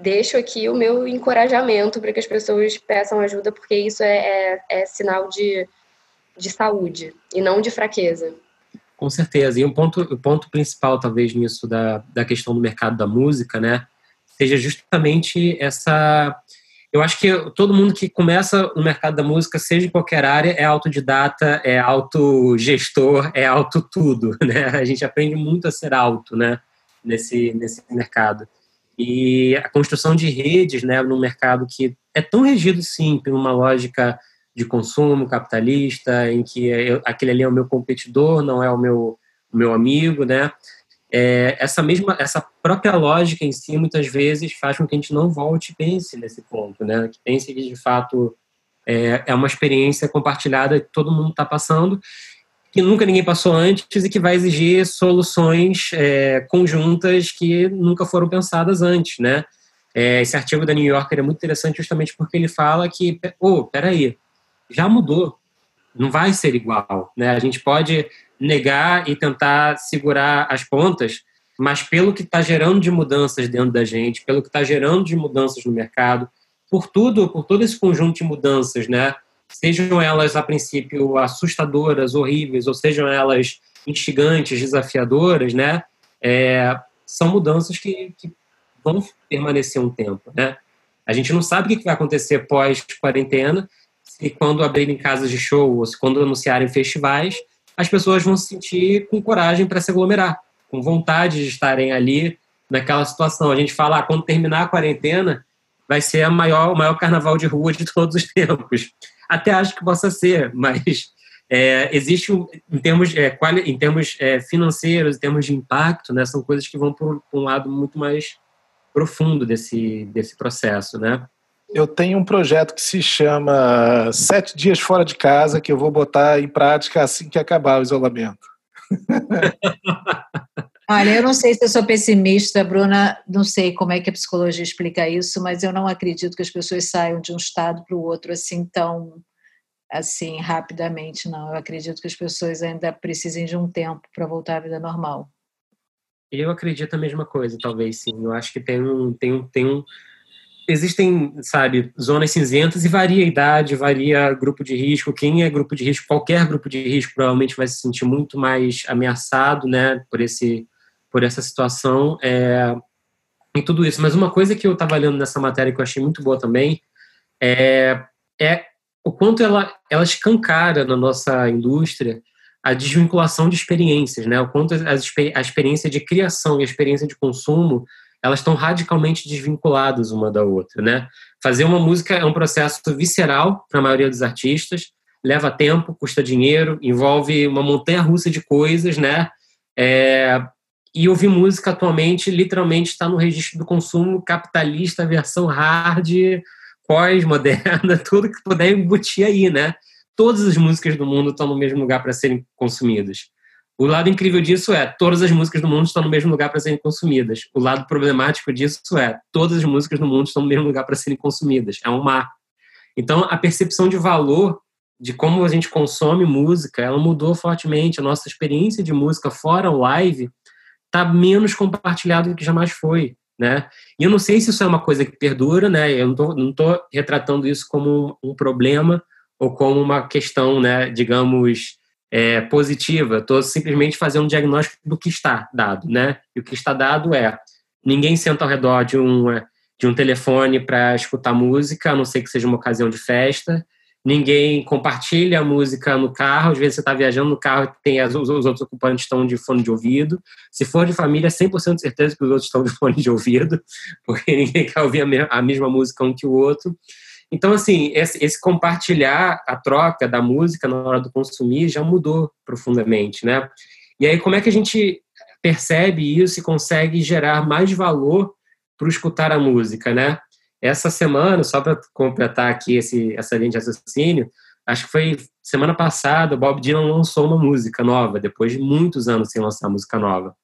E: deixo aqui o meu encorajamento para que as pessoas peçam ajuda, porque isso é, é, é sinal de, de saúde e não de fraqueza.
A: Com certeza. E um ponto, o ponto principal, talvez, nisso da, da questão do mercado da música, né? Seja justamente essa eu acho que todo mundo que começa no mercado da música, seja em qualquer área, é autodidata, é autogestor, é auto tudo, né? A gente aprende muito a ser auto, né? Nesse, nesse mercado. E a construção de redes, né, no mercado que é tão regido, sim, por uma lógica de consumo capitalista, em que eu, aquele ali é o meu competidor, não é o meu, o meu amigo, né? é, essa mesma, essa própria lógica em si, muitas vezes, faz com que a gente não volte e pense nesse ponto, né? Que pense que, de fato, é, é uma experiência compartilhada que todo mundo está passando, que nunca ninguém passou antes e que vai exigir soluções é, conjuntas que nunca foram pensadas antes, né? É, esse artigo da New Yorker é muito interessante justamente porque ele fala que, oh, peraí, já mudou, não vai ser igual, né? A gente pode negar e tentar segurar as pontas, mas pelo que está gerando de mudanças dentro da gente, pelo que está gerando de mudanças no mercado, por tudo, por todo esse conjunto de mudanças, né? Sejam elas a princípio assustadoras, horríveis, ou sejam elas instigantes, desafiadoras, né? É, são mudanças que, que, vão permanecer um tempo, né? A gente não sabe o que vai acontecer pós quarentena, se quando abrirem casas de show ou se quando anunciarem festivais, as pessoas vão se sentir com coragem para se aglomerar, com vontade de estarem ali naquela situação. A gente fala, ah, quando terminar a quarentena, vai ser a maior, o maior carnaval de rua de todos os tempos. Até acho que possa ser, mas é, existe, em termos, é, em termos é, financeiros, em termos de impacto, né, são coisas que vão para um lado muito mais profundo desse, desse processo, né?
C: Eu tenho um projeto que se chama Sete Dias Fora de Casa, que eu vou botar em prática assim que acabar o isolamento.
B: Olha, eu não sei se eu sou pessimista, Bruna, não sei como é que a psicologia explica isso, mas eu não acredito que as pessoas saiam de um estado para o outro assim tão assim rapidamente, não. Eu acredito que as pessoas ainda precisem de um tempo para voltar à vida normal.
A: Eu acredito a mesma coisa, talvez sim. Eu acho que tem um, tem um, tem um existem, sabe, zonas cinzentas e varia a idade, varia grupo de risco. Quem é grupo de risco, qualquer grupo de risco, provavelmente vai se sentir muito mais ameaçado, né, por esse, por essa situação é, tudo isso. Mas uma coisa que eu estava lendo nessa matéria que eu achei muito boa também é, é o quanto ela, ela escancara na nossa indústria a desvinculação de experiências, né? O quanto a, a experiência de criação e a experiência de consumo elas estão radicalmente desvinculadas uma da outra, né? Fazer uma música é um processo visceral para a maioria dos artistas, leva tempo, custa dinheiro, envolve uma montanha-russa de coisas, né? É, e ouvir música atualmente, literalmente, está no registro do consumo capitalista, versão hard, pós-moderna, tudo que puder embutir aí, né? Todas as músicas do mundo estão no mesmo lugar para serem consumidas. O lado incrível disso é todas as músicas do mundo estão no mesmo lugar para serem consumidas. O lado problemático disso é todas as músicas do mundo estão no mesmo lugar para serem consumidas. É um mar. Então, a percepção de valor de como a gente consome música, ela mudou fortemente. A nossa experiência de música fora o live está menos compartilhada do que jamais foi, né? E eu não sei se isso é uma coisa que perdura, né? Eu não tô retratando isso como um problema ou como uma questão, né, digamos, é, positiva, estou simplesmente fazendo um diagnóstico do que está dado, né? E o que está dado é ninguém senta ao redor de um, de um telefone para escutar música, a não ser que seja uma ocasião de festa. Ninguém compartilha a música no carro. Às vezes você está viajando no carro tem as, os, os, outros ocupantes estão de fone de ouvido. Se for de família, 100% de certeza que os outros estão de fone de ouvido, porque ninguém quer ouvir a, me a mesma música um que o outro. Então, assim, esse, esse, compartilhar a troca da música na hora do consumir já mudou profundamente, né? E aí, como é que a gente percebe isso e consegue gerar mais valor para escutar a música, né? Essa semana, só para completar aqui esse, essa linha de raciocínio, acho que foi semana passada, o Bob Dylan lançou uma música nova, depois de muitos anos sem lançar música nova.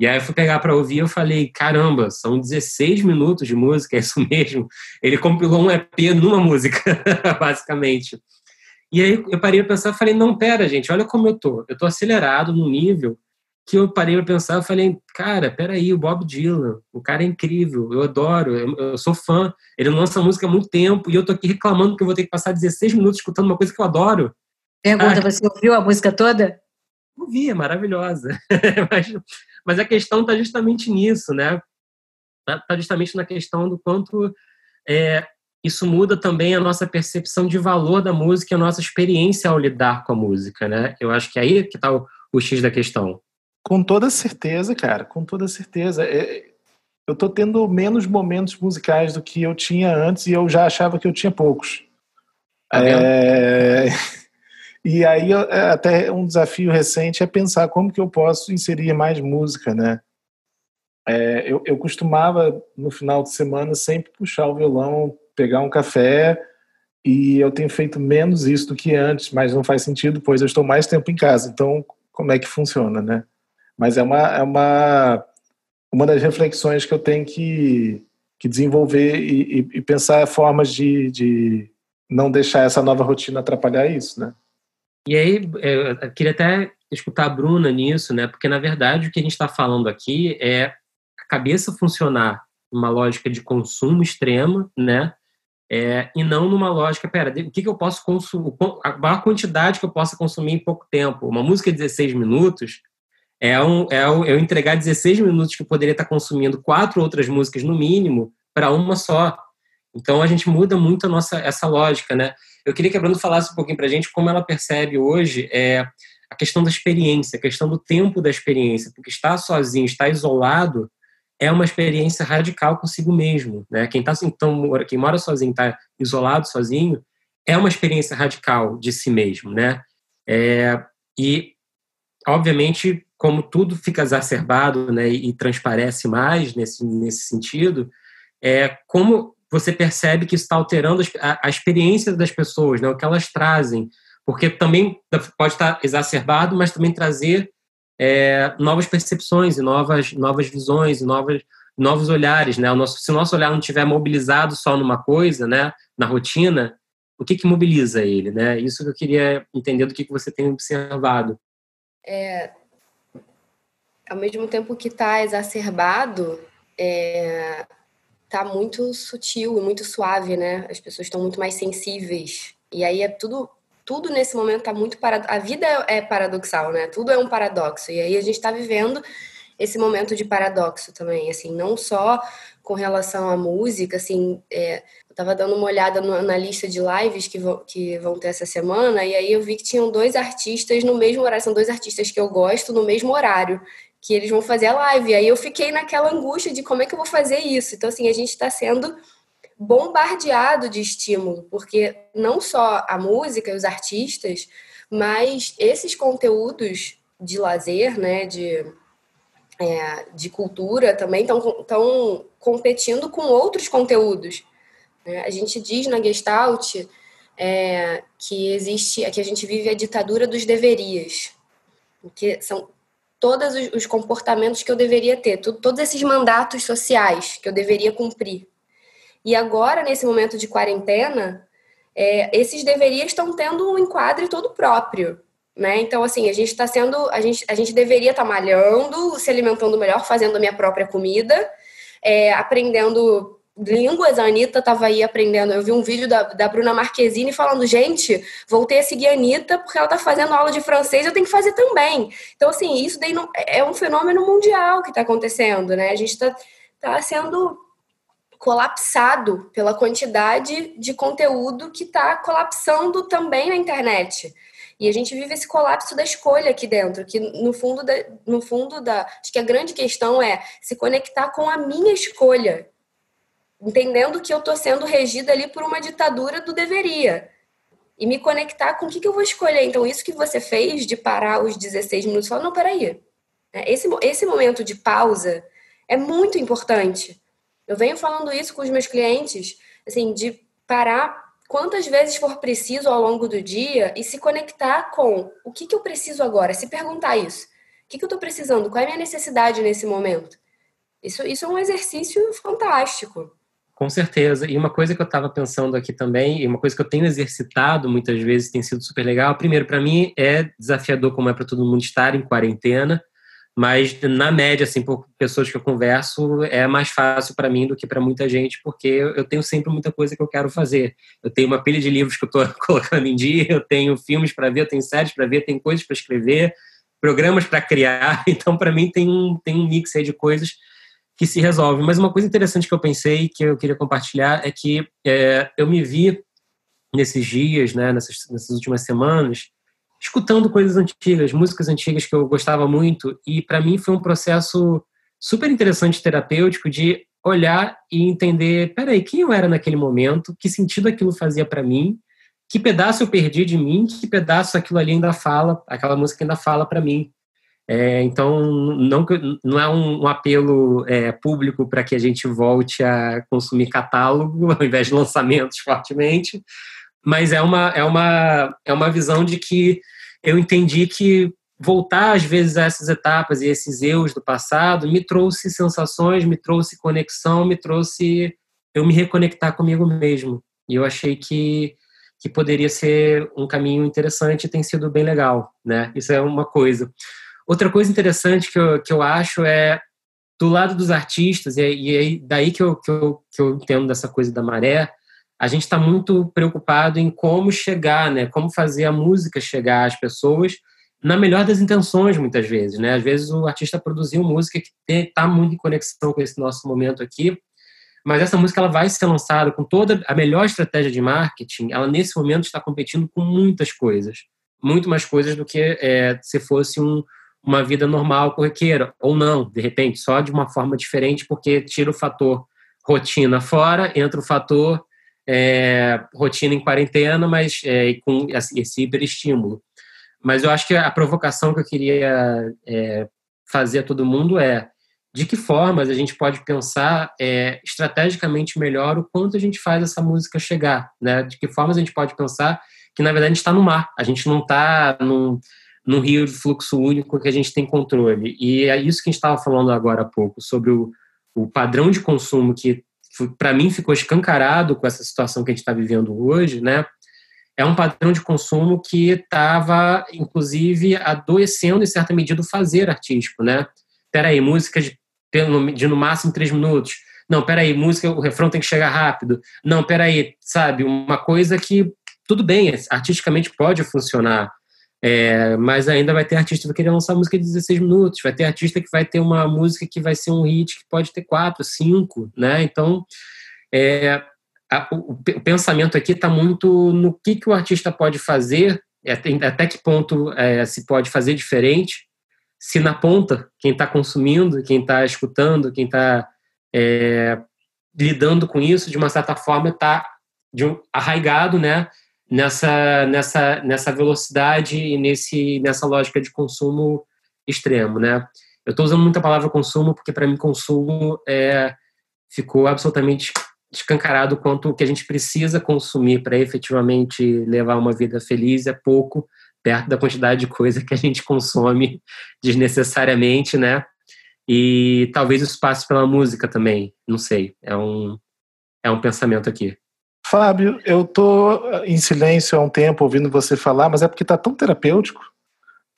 A: E aí eu fui pegar para ouvir e eu falei, caramba, são 16 minutos de música, é isso mesmo? Ele compilou um EP numa música, basicamente. E aí eu parei para pensar, falei, não, pera, gente, olha como eu tô. Eu tô acelerado num nível que eu parei para pensar, eu falei, cara, peraí, o Bob Dylan, o cara é incrível, eu adoro, eu, eu, sou fã, ele lança música há muito tempo e eu tô aqui reclamando que eu vou ter que passar 16 minutos escutando uma coisa que eu adoro.
B: Pergunta, ah, você ouviu a música toda?
A: Ouvi, é maravilhosa. mas, mas a questão está justamente nisso, né? Está tá justamente na questão do quanto é, isso muda também a nossa percepção de valor da música e a nossa experiência ao lidar com a música, né? Eu acho que é aí que está o, o X da questão.
C: Com toda certeza, cara, com toda certeza. É, eu tô tendo menos momentos musicais do que eu tinha antes e eu já achava que eu tinha poucos. Tá é... E aí é, até um desafio recente é pensar como que eu posso inserir mais música, né? É, eu, eu costumava no final de semana sempre puxar o violão, pegar um café e eu tenho feito menos isso do que antes, mas não faz sentido, pois eu estou mais tempo em casa. Então, como é que funciona, né? Mas é uma é uma uma das reflexões que eu tenho que, que desenvolver e, e, e pensar formas de, de não deixar essa nova rotina atrapalhar isso, né?
A: E aí, é, eu queria até escutar a Bruna nisso, né? Porque, na verdade, o que a gente está falando aqui é a cabeça funcionar numa lógica de consumo extrema, né? É, e não numa lógica, pera, o que, que eu posso consumir, a maior quantidade que eu possa consumir em pouco tempo. Uma música de 16 minutos é, um, é um, eu entregar 16 minutos que eu poderia estar consumindo quatro outras músicas no mínimo para uma só. Então a gente muda muito a nossa essa lógica, né? Eu queria que a Bruna falasse um pouquinho para a gente como ela percebe hoje é, a questão da experiência, a questão do tempo da experiência, porque estar sozinho, estar isolado, é uma experiência radical consigo mesmo. Né? Quem, tá, então, quem mora sozinho, está isolado sozinho, é uma experiência radical de si mesmo. Né? É, e, obviamente, como tudo fica exacerbado né, e, e transparece mais nesse, nesse sentido, é, como você percebe que isso está alterando a, a, experiência das pessoas, né, o que elas trazem, porque também pode estar exacerbado, mas também trazer é, novas percepções e novas, novas visões e novas, novos olhares, né? O nosso, se o nosso olhar não estiver mobilizado só numa coisa, né, na rotina, o que que mobiliza ele, né? Isso que eu queria entender do que, que você tem observado.
E: É, ao mesmo tempo que está exacerbado, é, tá muito sutil e muito suave, né? As pessoas estão muito mais sensíveis. E aí é tudo tudo nesse momento tá muito para a vida é paradoxal, né? Tudo é um paradoxo. E aí a gente está vivendo esse momento de paradoxo também, assim, não só com relação à música, assim, é, eu estava dando uma olhada no, na lista de lives que vão, que vão ter essa semana, e aí eu vi que tinham dois artistas no mesmo horário, são dois artistas que eu gosto no mesmo horário que eles vão fazer a live. Aí eu fiquei naquela angústia de como é que eu vou fazer isso. Então, assim, a gente está sendo bombardeado de estímulo, porque não só a música e os artistas, mas esses conteúdos de lazer, né, de, é, de cultura também estão competindo com outros conteúdos. Né? A gente diz na Gestalt é, que existe, que a gente vive a ditadura dos deverias, que são todos os comportamentos que eu deveria ter, todos esses mandatos sociais que eu deveria cumprir. E agora, nesse momento de quarentena, é, esses deverias estão tendo um enquadre todo próprio. Né? Então, assim, a gente está sendo. A gente, a gente deveria estar tá malhando, se alimentando melhor, fazendo a minha própria comida, é, aprendendo línguas, a Anitta estava aí aprendendo. Eu vi um vídeo da, da Bruna Marquezine falando: gente, voltei a seguir a Anitta porque ela está fazendo aula de francês, eu tenho que fazer também. Então, assim, isso daí não, é um fenômeno mundial que está acontecendo, né? A gente está tá sendo colapsado pela quantidade de conteúdo que está colapsando também na internet. E a gente vive esse colapso da escolha aqui dentro, que no fundo da, no fundo da, acho que a grande questão é se conectar com a minha escolha entendendo que eu estou sendo regida ali por uma ditadura do deveria. E me conectar com o que, que eu vou escolher. Então, isso que você fez de parar os 16 minutos, falar, não, peraí. É, esse, esse momento de pausa é muito importante. Eu venho falando isso com os meus clientes, assim, de parar quantas vezes for preciso ao longo do dia e se conectar com o que, que eu preciso agora, se perguntar isso. O que, que eu estou precisando? Qual é a minha necessidade nesse momento? Isso, isso é um exercício fantástico.
A: Com certeza. E uma coisa que eu estava pensando aqui também, e uma coisa que eu tenho exercitado muitas vezes, tem sido super legal. Primeiro, para mim é desafiador, como é para todo mundo estar em quarentena, mas na média, assim, por pessoas que eu converso, é mais fácil para mim do que para muita gente, porque eu tenho sempre muita coisa que eu quero fazer. Eu tenho uma pilha de livros que eu estou colocando em dia, eu tenho filmes para ver, eu tenho séries para ver, eu tenho coisas para escrever, programas para criar. Então, para mim, tem um, tem um mix aí de coisas que se resolve. Mas uma coisa interessante que eu pensei, que eu queria compartilhar, é que é, eu me vi nesses dias, né, nessas, nessas últimas semanas, escutando coisas antigas, músicas antigas que eu gostava muito, e para mim foi um processo super interessante terapêutico de olhar e entender, peraí, quem eu era naquele momento, que sentido aquilo fazia para mim, que pedaço eu perdi de mim, que pedaço aquilo ali ainda fala, aquela música ainda fala para mim. É, então, não, não é um, um apelo é, público para que a gente volte a consumir catálogo ao invés de lançamentos fortemente, mas é uma, é uma, é uma visão de que eu entendi que voltar às vezes a essas etapas e esses eus do passado me trouxe sensações, me trouxe conexão, me trouxe eu me reconectar comigo mesmo. E eu achei que que poderia ser um caminho interessante e tem sido bem legal, né? Isso é uma coisa. Outra coisa interessante que eu, que eu acho é do lado dos artistas, e, e daí que eu, que, eu, que eu entendo dessa coisa da maré, a gente está muito preocupado em como chegar, né? Como fazer a música chegar às pessoas na melhor das intenções, muitas vezes, né? Às vezes o artista produziu música que está muito em conexão com esse nosso momento aqui, mas essa música ela vai ser lançada com toda a melhor estratégia de marketing. Ela nesse momento está competindo com muitas coisas, muito mais coisas do que é, se fosse um uma vida normal, corriqueira, ou não, de repente, só de uma forma diferente, porque tira o fator rotina fora, entra o fator é, rotina em quarentena, mas é, com esse hiperestímulo. Mas eu acho que a provocação que eu queria é, fazer a todo mundo é de que formas a gente pode pensar é, estrategicamente melhor o quanto a gente faz essa música chegar, né? De que formas a gente pode pensar que, na verdade, a gente está no mar, a gente não está num num rio de fluxo único que a gente tem controle. E é isso que a gente estava falando agora há pouco, sobre o, o padrão de consumo que, para mim, ficou escancarado com essa situação que a gente está vivendo hoje, né? É um padrão de consumo que estava, inclusive, adoecendo, em certa medida, o fazer artístico, né? Peraí, música de, de no máximo três minutos. Não, peraí, música, o refrão tem que chegar rápido. Não, peraí, sabe? Uma coisa que, tudo bem, artisticamente pode funcionar, é, mas ainda vai ter artista que vai querer lançar música de 16 minutos, vai ter artista que vai ter uma música que vai ser um hit que pode ter quatro, cinco, né? Então, é, a, o, o, pensamento aqui está muito no que, que o artista pode fazer, até, até que ponto é, se pode fazer diferente, se na ponta, quem está consumindo, quem está escutando, quem está é, lidando com isso, de uma certa forma, está um, arraigado, né? Nessa, nessa, nessa velocidade e nesse, nessa lógica de consumo extremo, né? Eu estou usando muita palavra consumo porque para mim consumo é, ficou absolutamente escancarado quanto o que a gente precisa consumir para efetivamente levar uma vida feliz é pouco perto da quantidade de coisa que a gente consome desnecessariamente, né? E talvez o espaço pela música também, não sei, é um é um pensamento aqui.
C: Fábio, eu tô em silêncio há um tempo ouvindo você falar, mas é porque tá tão terapêutico.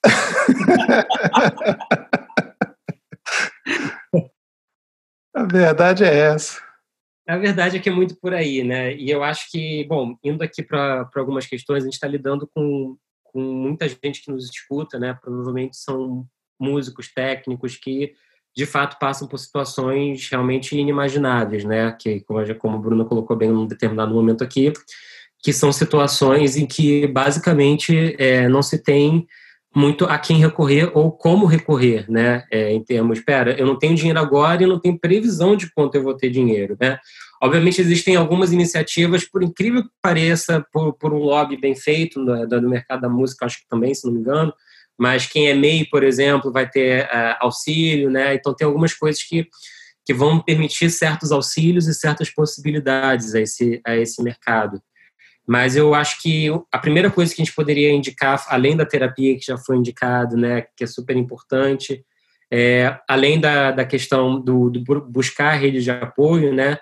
C: A verdade é essa.
A: A verdade é que é muito por aí, né? E eu acho que, bom, indo aqui para algumas questões, a gente está lidando com, com muita gente que nos escuta, né? Provavelmente são músicos, técnicos que de fato passam por situações realmente inimagináveis, né? Que, como, como o Bruno colocou bem num determinado momento aqui, que são situações em que basicamente é, não se tem muito a quem recorrer ou como recorrer, né? É, em termos, espera, eu não tenho dinheiro agora e não tenho previsão de quanto eu vou ter dinheiro, né? Obviamente existem algumas iniciativas, por incrível que pareça, por, por um lobby bem feito no, no mercado da música, acho que também, se não me engano, mas quem é MEI, por exemplo, vai ter uh, auxílio, né? Então tem algumas coisas que, que vão permitir certos auxílios e certas possibilidades a esse, a esse mercado. Mas eu acho que a primeira coisa que a gente poderia indicar, além da terapia que já foi indicado, né, que é super importante, é, além da, da questão do, do buscar redes de apoio, né,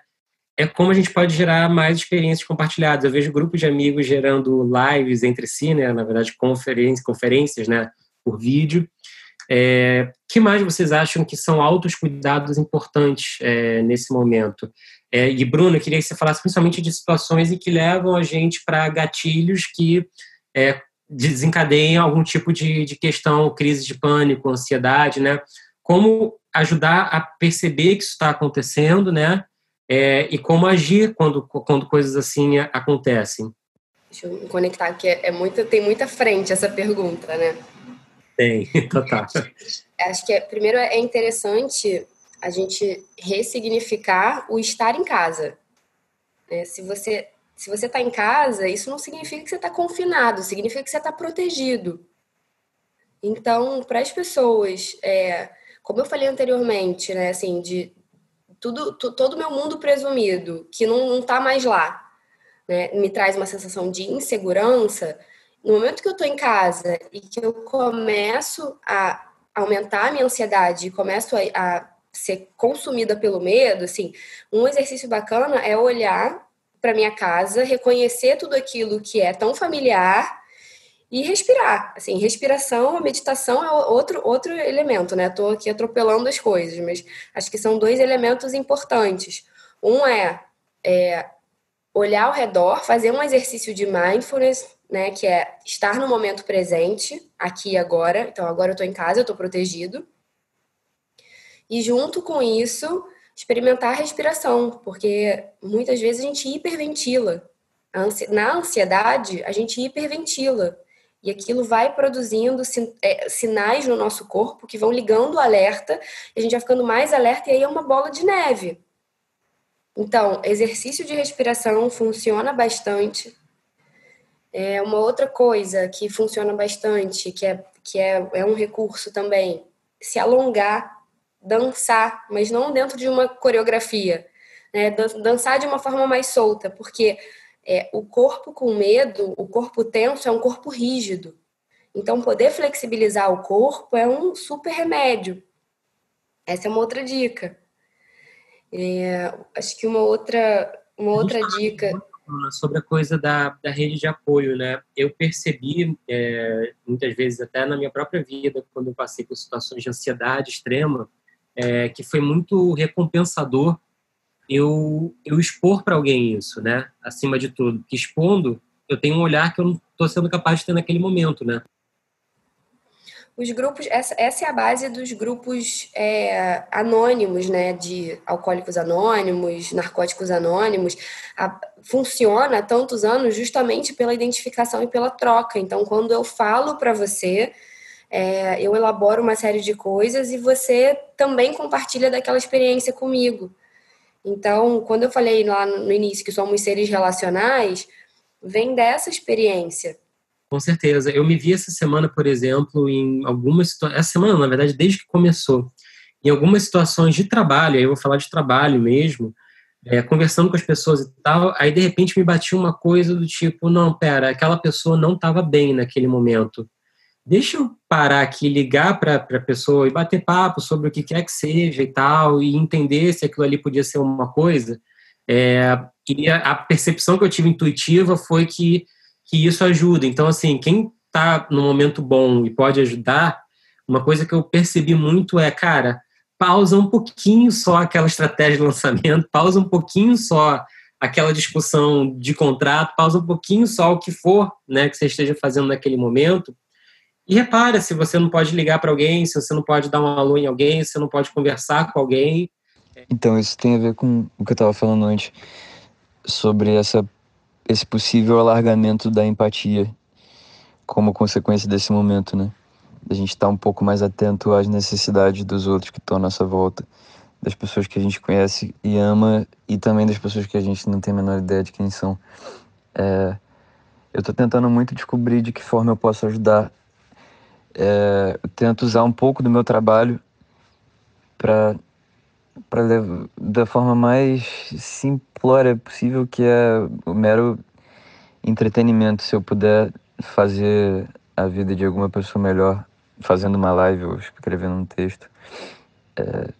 A: é como a gente pode gerar mais experiências compartilhadas. Eu vejo grupos de amigos gerando lives entre si, né, na verdade conferências, conferências, né, por vídeo. É, que mais vocês acham que são altos cuidados importantes é, nesse momento? É, e Bruno, eu queria que você falasse principalmente de situações em que levam a gente para gatilhos que é, desencadeiam algum tipo de, de questão, crise de pânico, ansiedade, né? Como ajudar a perceber que isso está acontecendo, né? É, e como agir quando, quando coisas assim acontecem.
E: Deixa eu conectar, que é, é muita, tem muita frente essa pergunta, né?
A: Tem, total.
E: Acho que é, primeiro é interessante a gente ressignificar o estar em casa. É, se você se você está em casa, isso não significa que você está confinado, significa que você está protegido. Então, para as pessoas, é, como eu falei anteriormente, né, assim, de tudo, todo meu mundo presumido, que não está mais lá, né, me traz uma sensação de insegurança, no momento que eu estou em casa e que eu começo a aumentar a minha ansiedade e começo a, a ser consumida pelo medo, assim, um exercício bacana é olhar para minha casa, reconhecer tudo aquilo que é tão familiar e respirar. Assim, respiração, meditação é outro outro elemento, né? Estou aqui atropelando as coisas, mas acho que são dois elementos importantes. Um é, é olhar ao redor, fazer um exercício de mindfulness, né, que é estar no momento presente, aqui e agora. Então, agora eu estou em casa, eu estou protegido. E junto com isso, experimentar a respiração, porque muitas vezes a gente hiperventila. Na ansiedade, a gente hiperventila. E aquilo vai produzindo é, sinais no nosso corpo que vão ligando o alerta, e a gente vai ficando mais alerta, e aí é uma bola de neve. Então, exercício de respiração funciona bastante. É uma outra coisa que funciona bastante, que é, que é, é um recurso também, se alongar, dançar, mas não dentro de uma coreografia. Né? Dançar de uma forma mais solta, porque é, o corpo com medo, o corpo tenso é um corpo rígido. Então, poder flexibilizar o corpo é um super remédio. Essa é uma outra dica. É, acho que uma outra, uma outra dica.
A: Sobre a coisa da, da rede de apoio, né? Eu percebi, é, muitas vezes, até na minha própria vida, quando eu passei por situações de ansiedade extrema, é, que foi muito recompensador eu, eu expor para alguém isso, né? Acima de tudo. Que expondo, eu tenho um olhar que eu não estou sendo capaz de ter naquele momento, né?
E: Os grupos, essa, essa é a base dos grupos é, anônimos, né? De alcoólicos anônimos, narcóticos anônimos. A, funciona há tantos anos justamente pela identificação e pela troca. Então, quando eu falo para você, é, eu elaboro uma série de coisas e você também compartilha daquela experiência comigo. Então, quando eu falei lá no início que somos seres relacionais, vem dessa experiência.
A: Com certeza. Eu me vi essa semana, por exemplo, em algumas situações. Essa semana, na verdade, desde que começou. Em algumas situações de trabalho, aí eu vou falar de trabalho mesmo, é, conversando com as pessoas e tal, aí de repente me batia uma coisa do tipo: não, pera, aquela pessoa não estava bem naquele momento. Deixa eu parar aqui, ligar para a pessoa e bater papo sobre o que quer que seja e tal, e entender se aquilo ali podia ser uma coisa. É, e a, a percepção que eu tive intuitiva foi que que isso ajuda. Então, assim, quem está no momento bom e pode ajudar, uma coisa que eu percebi muito é, cara, pausa um pouquinho só aquela estratégia de lançamento, pausa um pouquinho só aquela discussão de contrato, pausa um pouquinho só o que for, né, que você esteja fazendo naquele momento. E repara se você não pode ligar para alguém, se você não pode dar um alô em alguém, se você não pode conversar com alguém.
D: Então, isso tem a ver com o que eu estava falando antes sobre essa esse possível alargamento da empatia como consequência desse momento, né? A gente estar tá um pouco mais atento às necessidades dos outros que estão à nossa volta, das pessoas que a gente conhece e ama e também das pessoas que a gente não tem a menor ideia de quem são. É, eu estou tentando muito descobrir de que forma eu posso ajudar. É, eu tento usar um pouco do meu trabalho para para da forma mais simplória possível, que é o mero entretenimento. Se eu puder fazer a vida de alguma pessoa melhor fazendo uma live ou escrevendo um texto, é,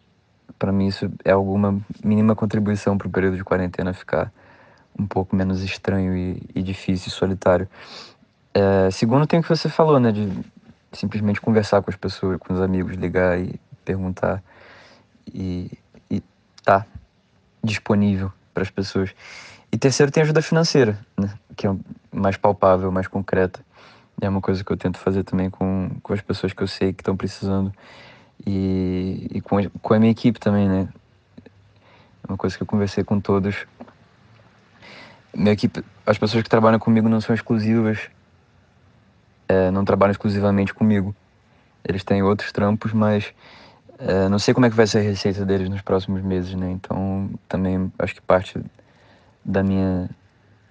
D: para mim isso é alguma mínima contribuição para o período de quarentena ficar um pouco menos estranho e, e difícil e solitário. É, segundo, tem o que você falou, né, de simplesmente conversar com as pessoas, com os amigos, ligar e perguntar e tá disponível para as pessoas. E terceiro, tem ajuda financeira, né? que é mais palpável, mais concreta. É uma coisa que eu tento fazer também com, com as pessoas que eu sei que estão precisando e, e com, com a minha equipe também, né? É uma coisa que eu conversei com todos. Minha equipe, as pessoas que trabalham comigo não são exclusivas, é, não trabalham exclusivamente comigo. Eles têm outros trampos, mas é, não sei como é que vai ser a receita deles nos próximos meses, né? Então, também acho que parte da minha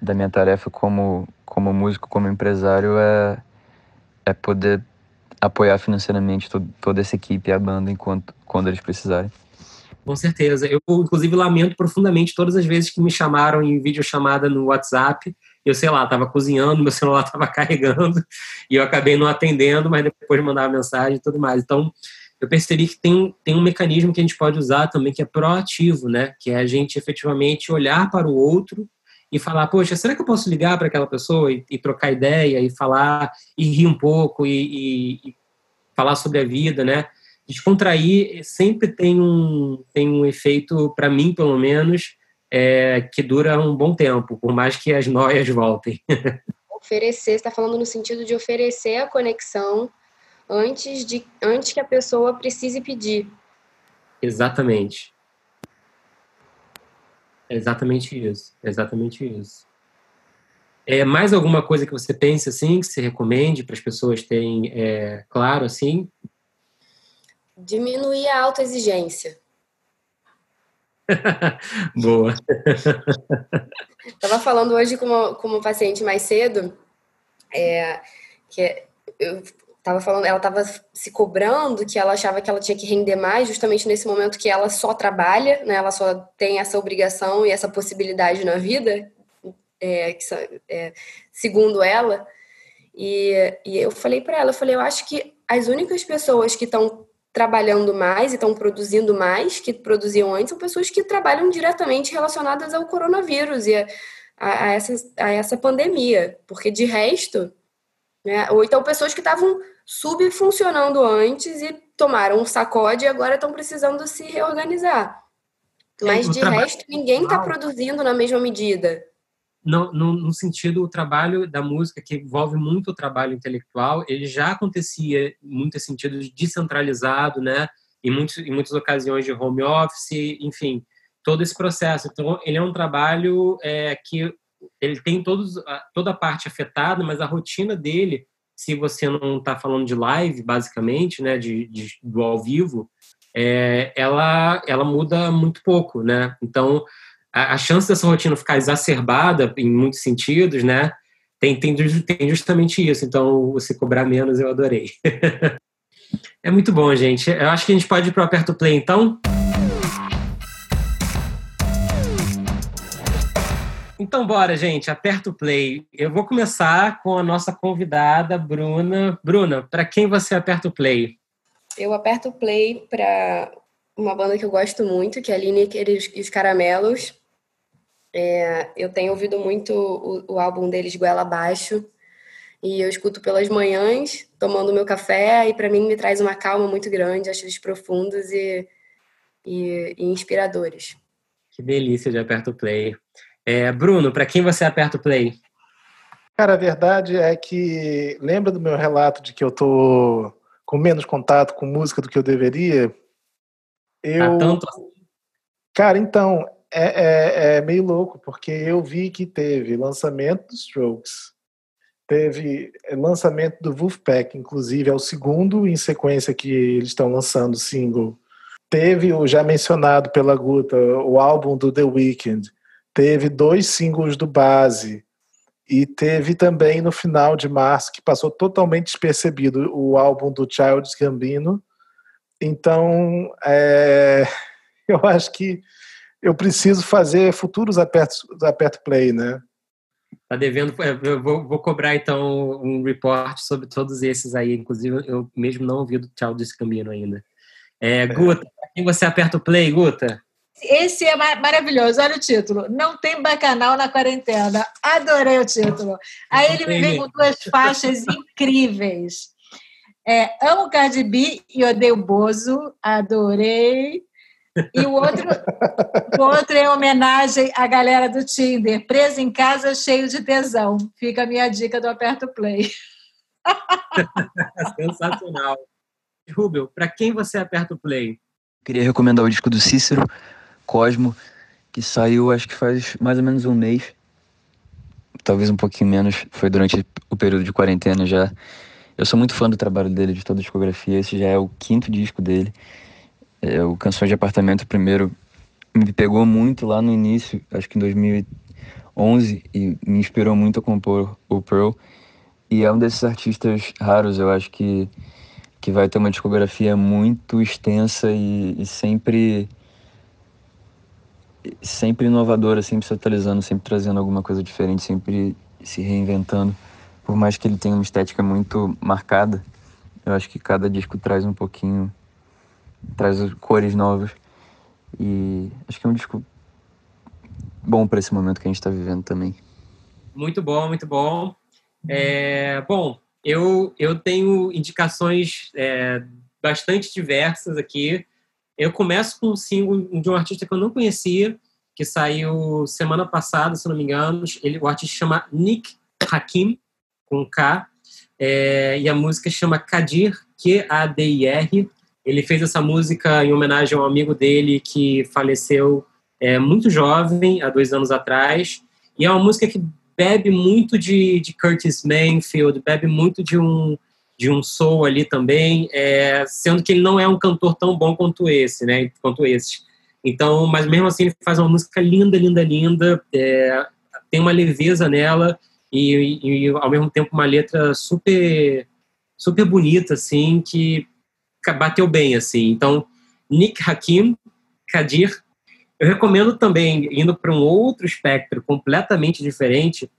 D: da minha tarefa como como músico, como empresário é é poder apoiar financeiramente toda essa equipe e a banda enquanto quando eles precisarem.
A: Com certeza. Eu, inclusive, lamento profundamente todas as vezes que me chamaram em videochamada no WhatsApp. Eu, sei lá, estava cozinhando, meu celular estava carregando e eu acabei não atendendo, mas depois mandava mensagem e tudo mais. Então, eu percebi que tem, tem um mecanismo que a gente pode usar também que é proativo, né? Que é a gente efetivamente olhar para o outro e falar, poxa, será que eu posso ligar para aquela pessoa e, e, trocar ideia e falar e rir um pouco e, e, e falar sobre a vida, né? Descontrair sempre tem um, tem um efeito, para mim pelo menos, é, que dura um bom tempo, por mais que as noias voltem.
E: Oferecer, está falando no sentido de oferecer a conexão antes, de, antes que a pessoa precise pedir.
A: Exatamente. É exatamente isso. É exatamente isso. É mais alguma coisa que você pense assim, que se recomende para as pessoas terem é, claro assim?
E: Diminuir a autoexigência.
A: Boa.
E: Estava falando hoje com uma, com uma paciente mais cedo, é, que eu tava falando, ela estava se cobrando que ela achava que ela tinha que render mais, justamente nesse momento que ela só trabalha, né? Ela só tem essa obrigação e essa possibilidade na vida, é, é, segundo ela. E, e eu falei para ela, eu falei, eu acho que as únicas pessoas que estão trabalhando mais e estão produzindo mais que produziam antes são pessoas que trabalham diretamente relacionadas ao coronavírus e a, a, a essa, a essa pandemia, porque de resto, né, ou então pessoas que estavam subfuncionando antes e tomaram um sacode e agora estão precisando se reorganizar. Mas de resto, ninguém está produzindo na mesma medida.
A: No, no, no, sentido, o trabalho da música, que envolve muito o trabalho intelectual, ele já acontecia, em sentido descentralizado, né? Em, muitos, em muitas ocasiões de home office, enfim, todo esse processo. Então, ele é um trabalho é, que ele tem todos, toda a parte afetada, mas a rotina dele, se você não está falando de live, basicamente, né, de, de do ao vivo, é, ela, ela muda muito pouco, né? Então, a, a, chance dessa rotina ficar exacerbada em muitos sentidos, né? Tem, tem, tem justamente isso. Então, você cobrar menos, eu adorei. é muito bom, gente. Eu acho que a gente pode ir para o Aperto Play, então. Então, bora, gente, aperta o play. Eu vou começar com a nossa convidada, Bruna. Bruna, para quem você aperta o play?
E: Eu aperto o play para uma banda que eu gosto muito, que é a Lineker e os Caramelos. É, eu tenho ouvido muito o, o, álbum deles Goela Abaixo e eu escuto pelas manhãs, tomando meu café, e para mim me traz uma calma muito grande, acho eles profundos e, e, e inspiradores.
A: Que delícia de aperto play. É, Bruno, para quem você aperta o play?
C: Cara, a verdade é que lembra do meu relato de que eu tô com menos contato com música do que eu deveria? Eu,
A: tá tanto assim?
C: Cara, então, é, é, é, meio louco, porque eu vi que teve lançamento dos Strokes, teve lançamento do Wolfpack, inclusive é o segundo em sequência que eles estão lançando single. Teve o já mencionado pela Guta, o álbum do The Weeknd, teve dois singles do Base e teve também no final de março que passou totalmente despercebido o álbum do Childish Gambino. Então, é, eu acho que eu preciso fazer futuros apertos, aperto play, né?
A: Tá devendo, é, eu vou, vou, cobrar então um report sobre todos esses aí, inclusive eu mesmo não ouvi do Childish Gambino ainda. É, é. Guta, quem você aperta o play, Guta?
B: Esse é maravilhoso, olha o título. Não tem bacanal na quarentena. Adorei o título. Aí ele me vem com duas faixas incríveis. É, amo Cardi B e odeio Bozo. Adorei. E o outro, o outro é homenagem à galera do Tinder. Presa em casa, cheio de tesão. Fica a minha dica do Aperto Play.
A: Sensacional. Rubel, para quem você aperta o play?
D: Queria recomendar o disco do Cícero, Cosmo, que saiu acho que faz mais ou menos um mês, talvez um pouquinho menos, foi durante o período de quarentena já. Eu sou muito fã do trabalho dele, de toda a discografia, esse já é o quinto disco dele. É, o Canções de Apartamento, primeiro, me pegou muito lá no início, acho que em 2011, e me inspirou muito a compor o Pearl. E é um desses artistas raros, eu acho que, que vai ter uma discografia muito extensa e, e sempre sempre inovadora, sempre se atualizando, sempre trazendo alguma coisa diferente, sempre se reinventando. Por mais que ele tenha uma estética muito marcada, eu acho que cada disco traz um pouquinho, traz cores novas. E acho que é um disco bom para esse momento que a gente está vivendo também.
A: Muito bom, muito bom. É, bom, eu, eu tenho indicações é, bastante diversas aqui. Eu começo com um single de um artista que eu não conhecia, que saiu semana passada, se não me engano. Ele, o artista chama Nick Hakim, com K, é, e a música chama Kadir, Q-A-D-I-R. Ele fez essa música em homenagem a um amigo dele que faleceu é, muito jovem, há dois anos atrás. E é uma música que bebe muito de, de Curtis Mayfield, bebe muito de um de um soul ali também, é, sendo que ele não é um cantor tão bom quanto esse, né? Quanto esse. Então, mas mesmo assim ele faz uma música linda, linda, linda. É, tem uma leveza nela e, e, ao mesmo tempo uma letra super, super bonita, assim, que bateu bem, assim. Então, Nick Hakim, Kadir. Eu recomendo também, indo para um outro espectro completamente diferente,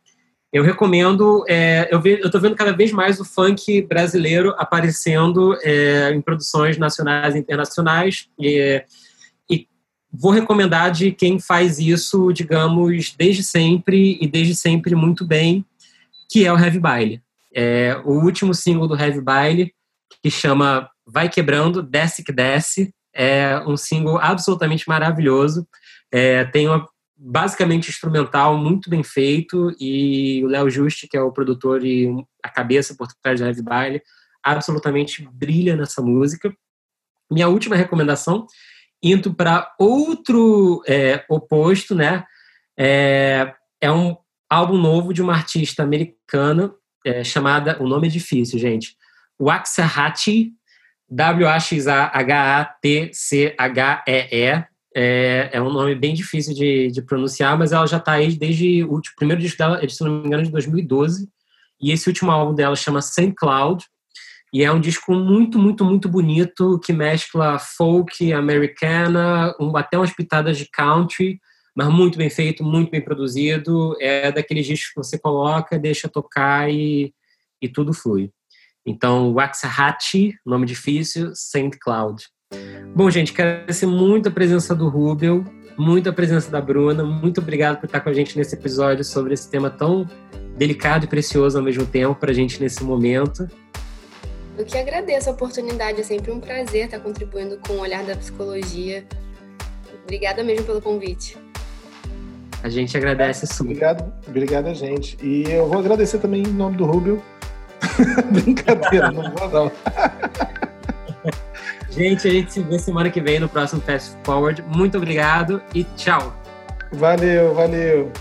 A: Eu recomendo, é, eu, tô vendo cada vez mais o funk brasileiro aparecendo é, em produções nacionais e internacionais. E, e vou recomendar de quem faz isso, digamos, desde sempre e desde sempre muito bem, que é o Heavy Baile. É, o último single do Heavy Baile, que chama Vai Quebrando, Desce que Desce, é um single absolutamente maravilhoso. É, tem uma basicamente instrumental, muito bem feito, e o Léo Juste, que é o produtor e a cabeça por trás da Heavy Baile, absolutamente brilha nessa música. Minha última recomendação, indo para outro é, oposto, né? É, é, um álbum novo de uma artista americana é, chamada, o nome é difícil, gente, Waxahachie, W-A-X-A-H-A-T-C-H-E-E, é, é um nome bem difícil de, de pronunciar, mas ela já está aí desde o primeiro disco dela, se não me engano, de 2012. E esse último álbum dela chama Saint Cloud. E é um disco muito, muito, muito bonito que mescla folk americana, um, até umas pitadas de country, mas muito bem feito, muito bem produzido. É daqueles discos que você coloca, deixa tocar e, e tudo flui. Então, Waxahachie, nome difícil, Saint Cloud. Bom, gente, quero agradecer muito a presença do Rubel, muito a presença da Bruna, muito obrigado por estar com a gente nesse episódio sobre esse tema tão delicado e precioso ao mesmo tempo para a gente nesse momento.
E: Eu que agradeço a oportunidade, é sempre um prazer estar contribuindo com o olhar da psicologia. Obrigada mesmo pelo convite.
A: A gente agradece
C: super. Obrigado, obrigado a gente. E eu vou agradecer também em nome do Rubio. Brincadeira, não vou não.
A: Gente, a gente se vê semana que vem no próximo Fast Forward. Muito obrigado e tchau.
C: Valeu, valeu.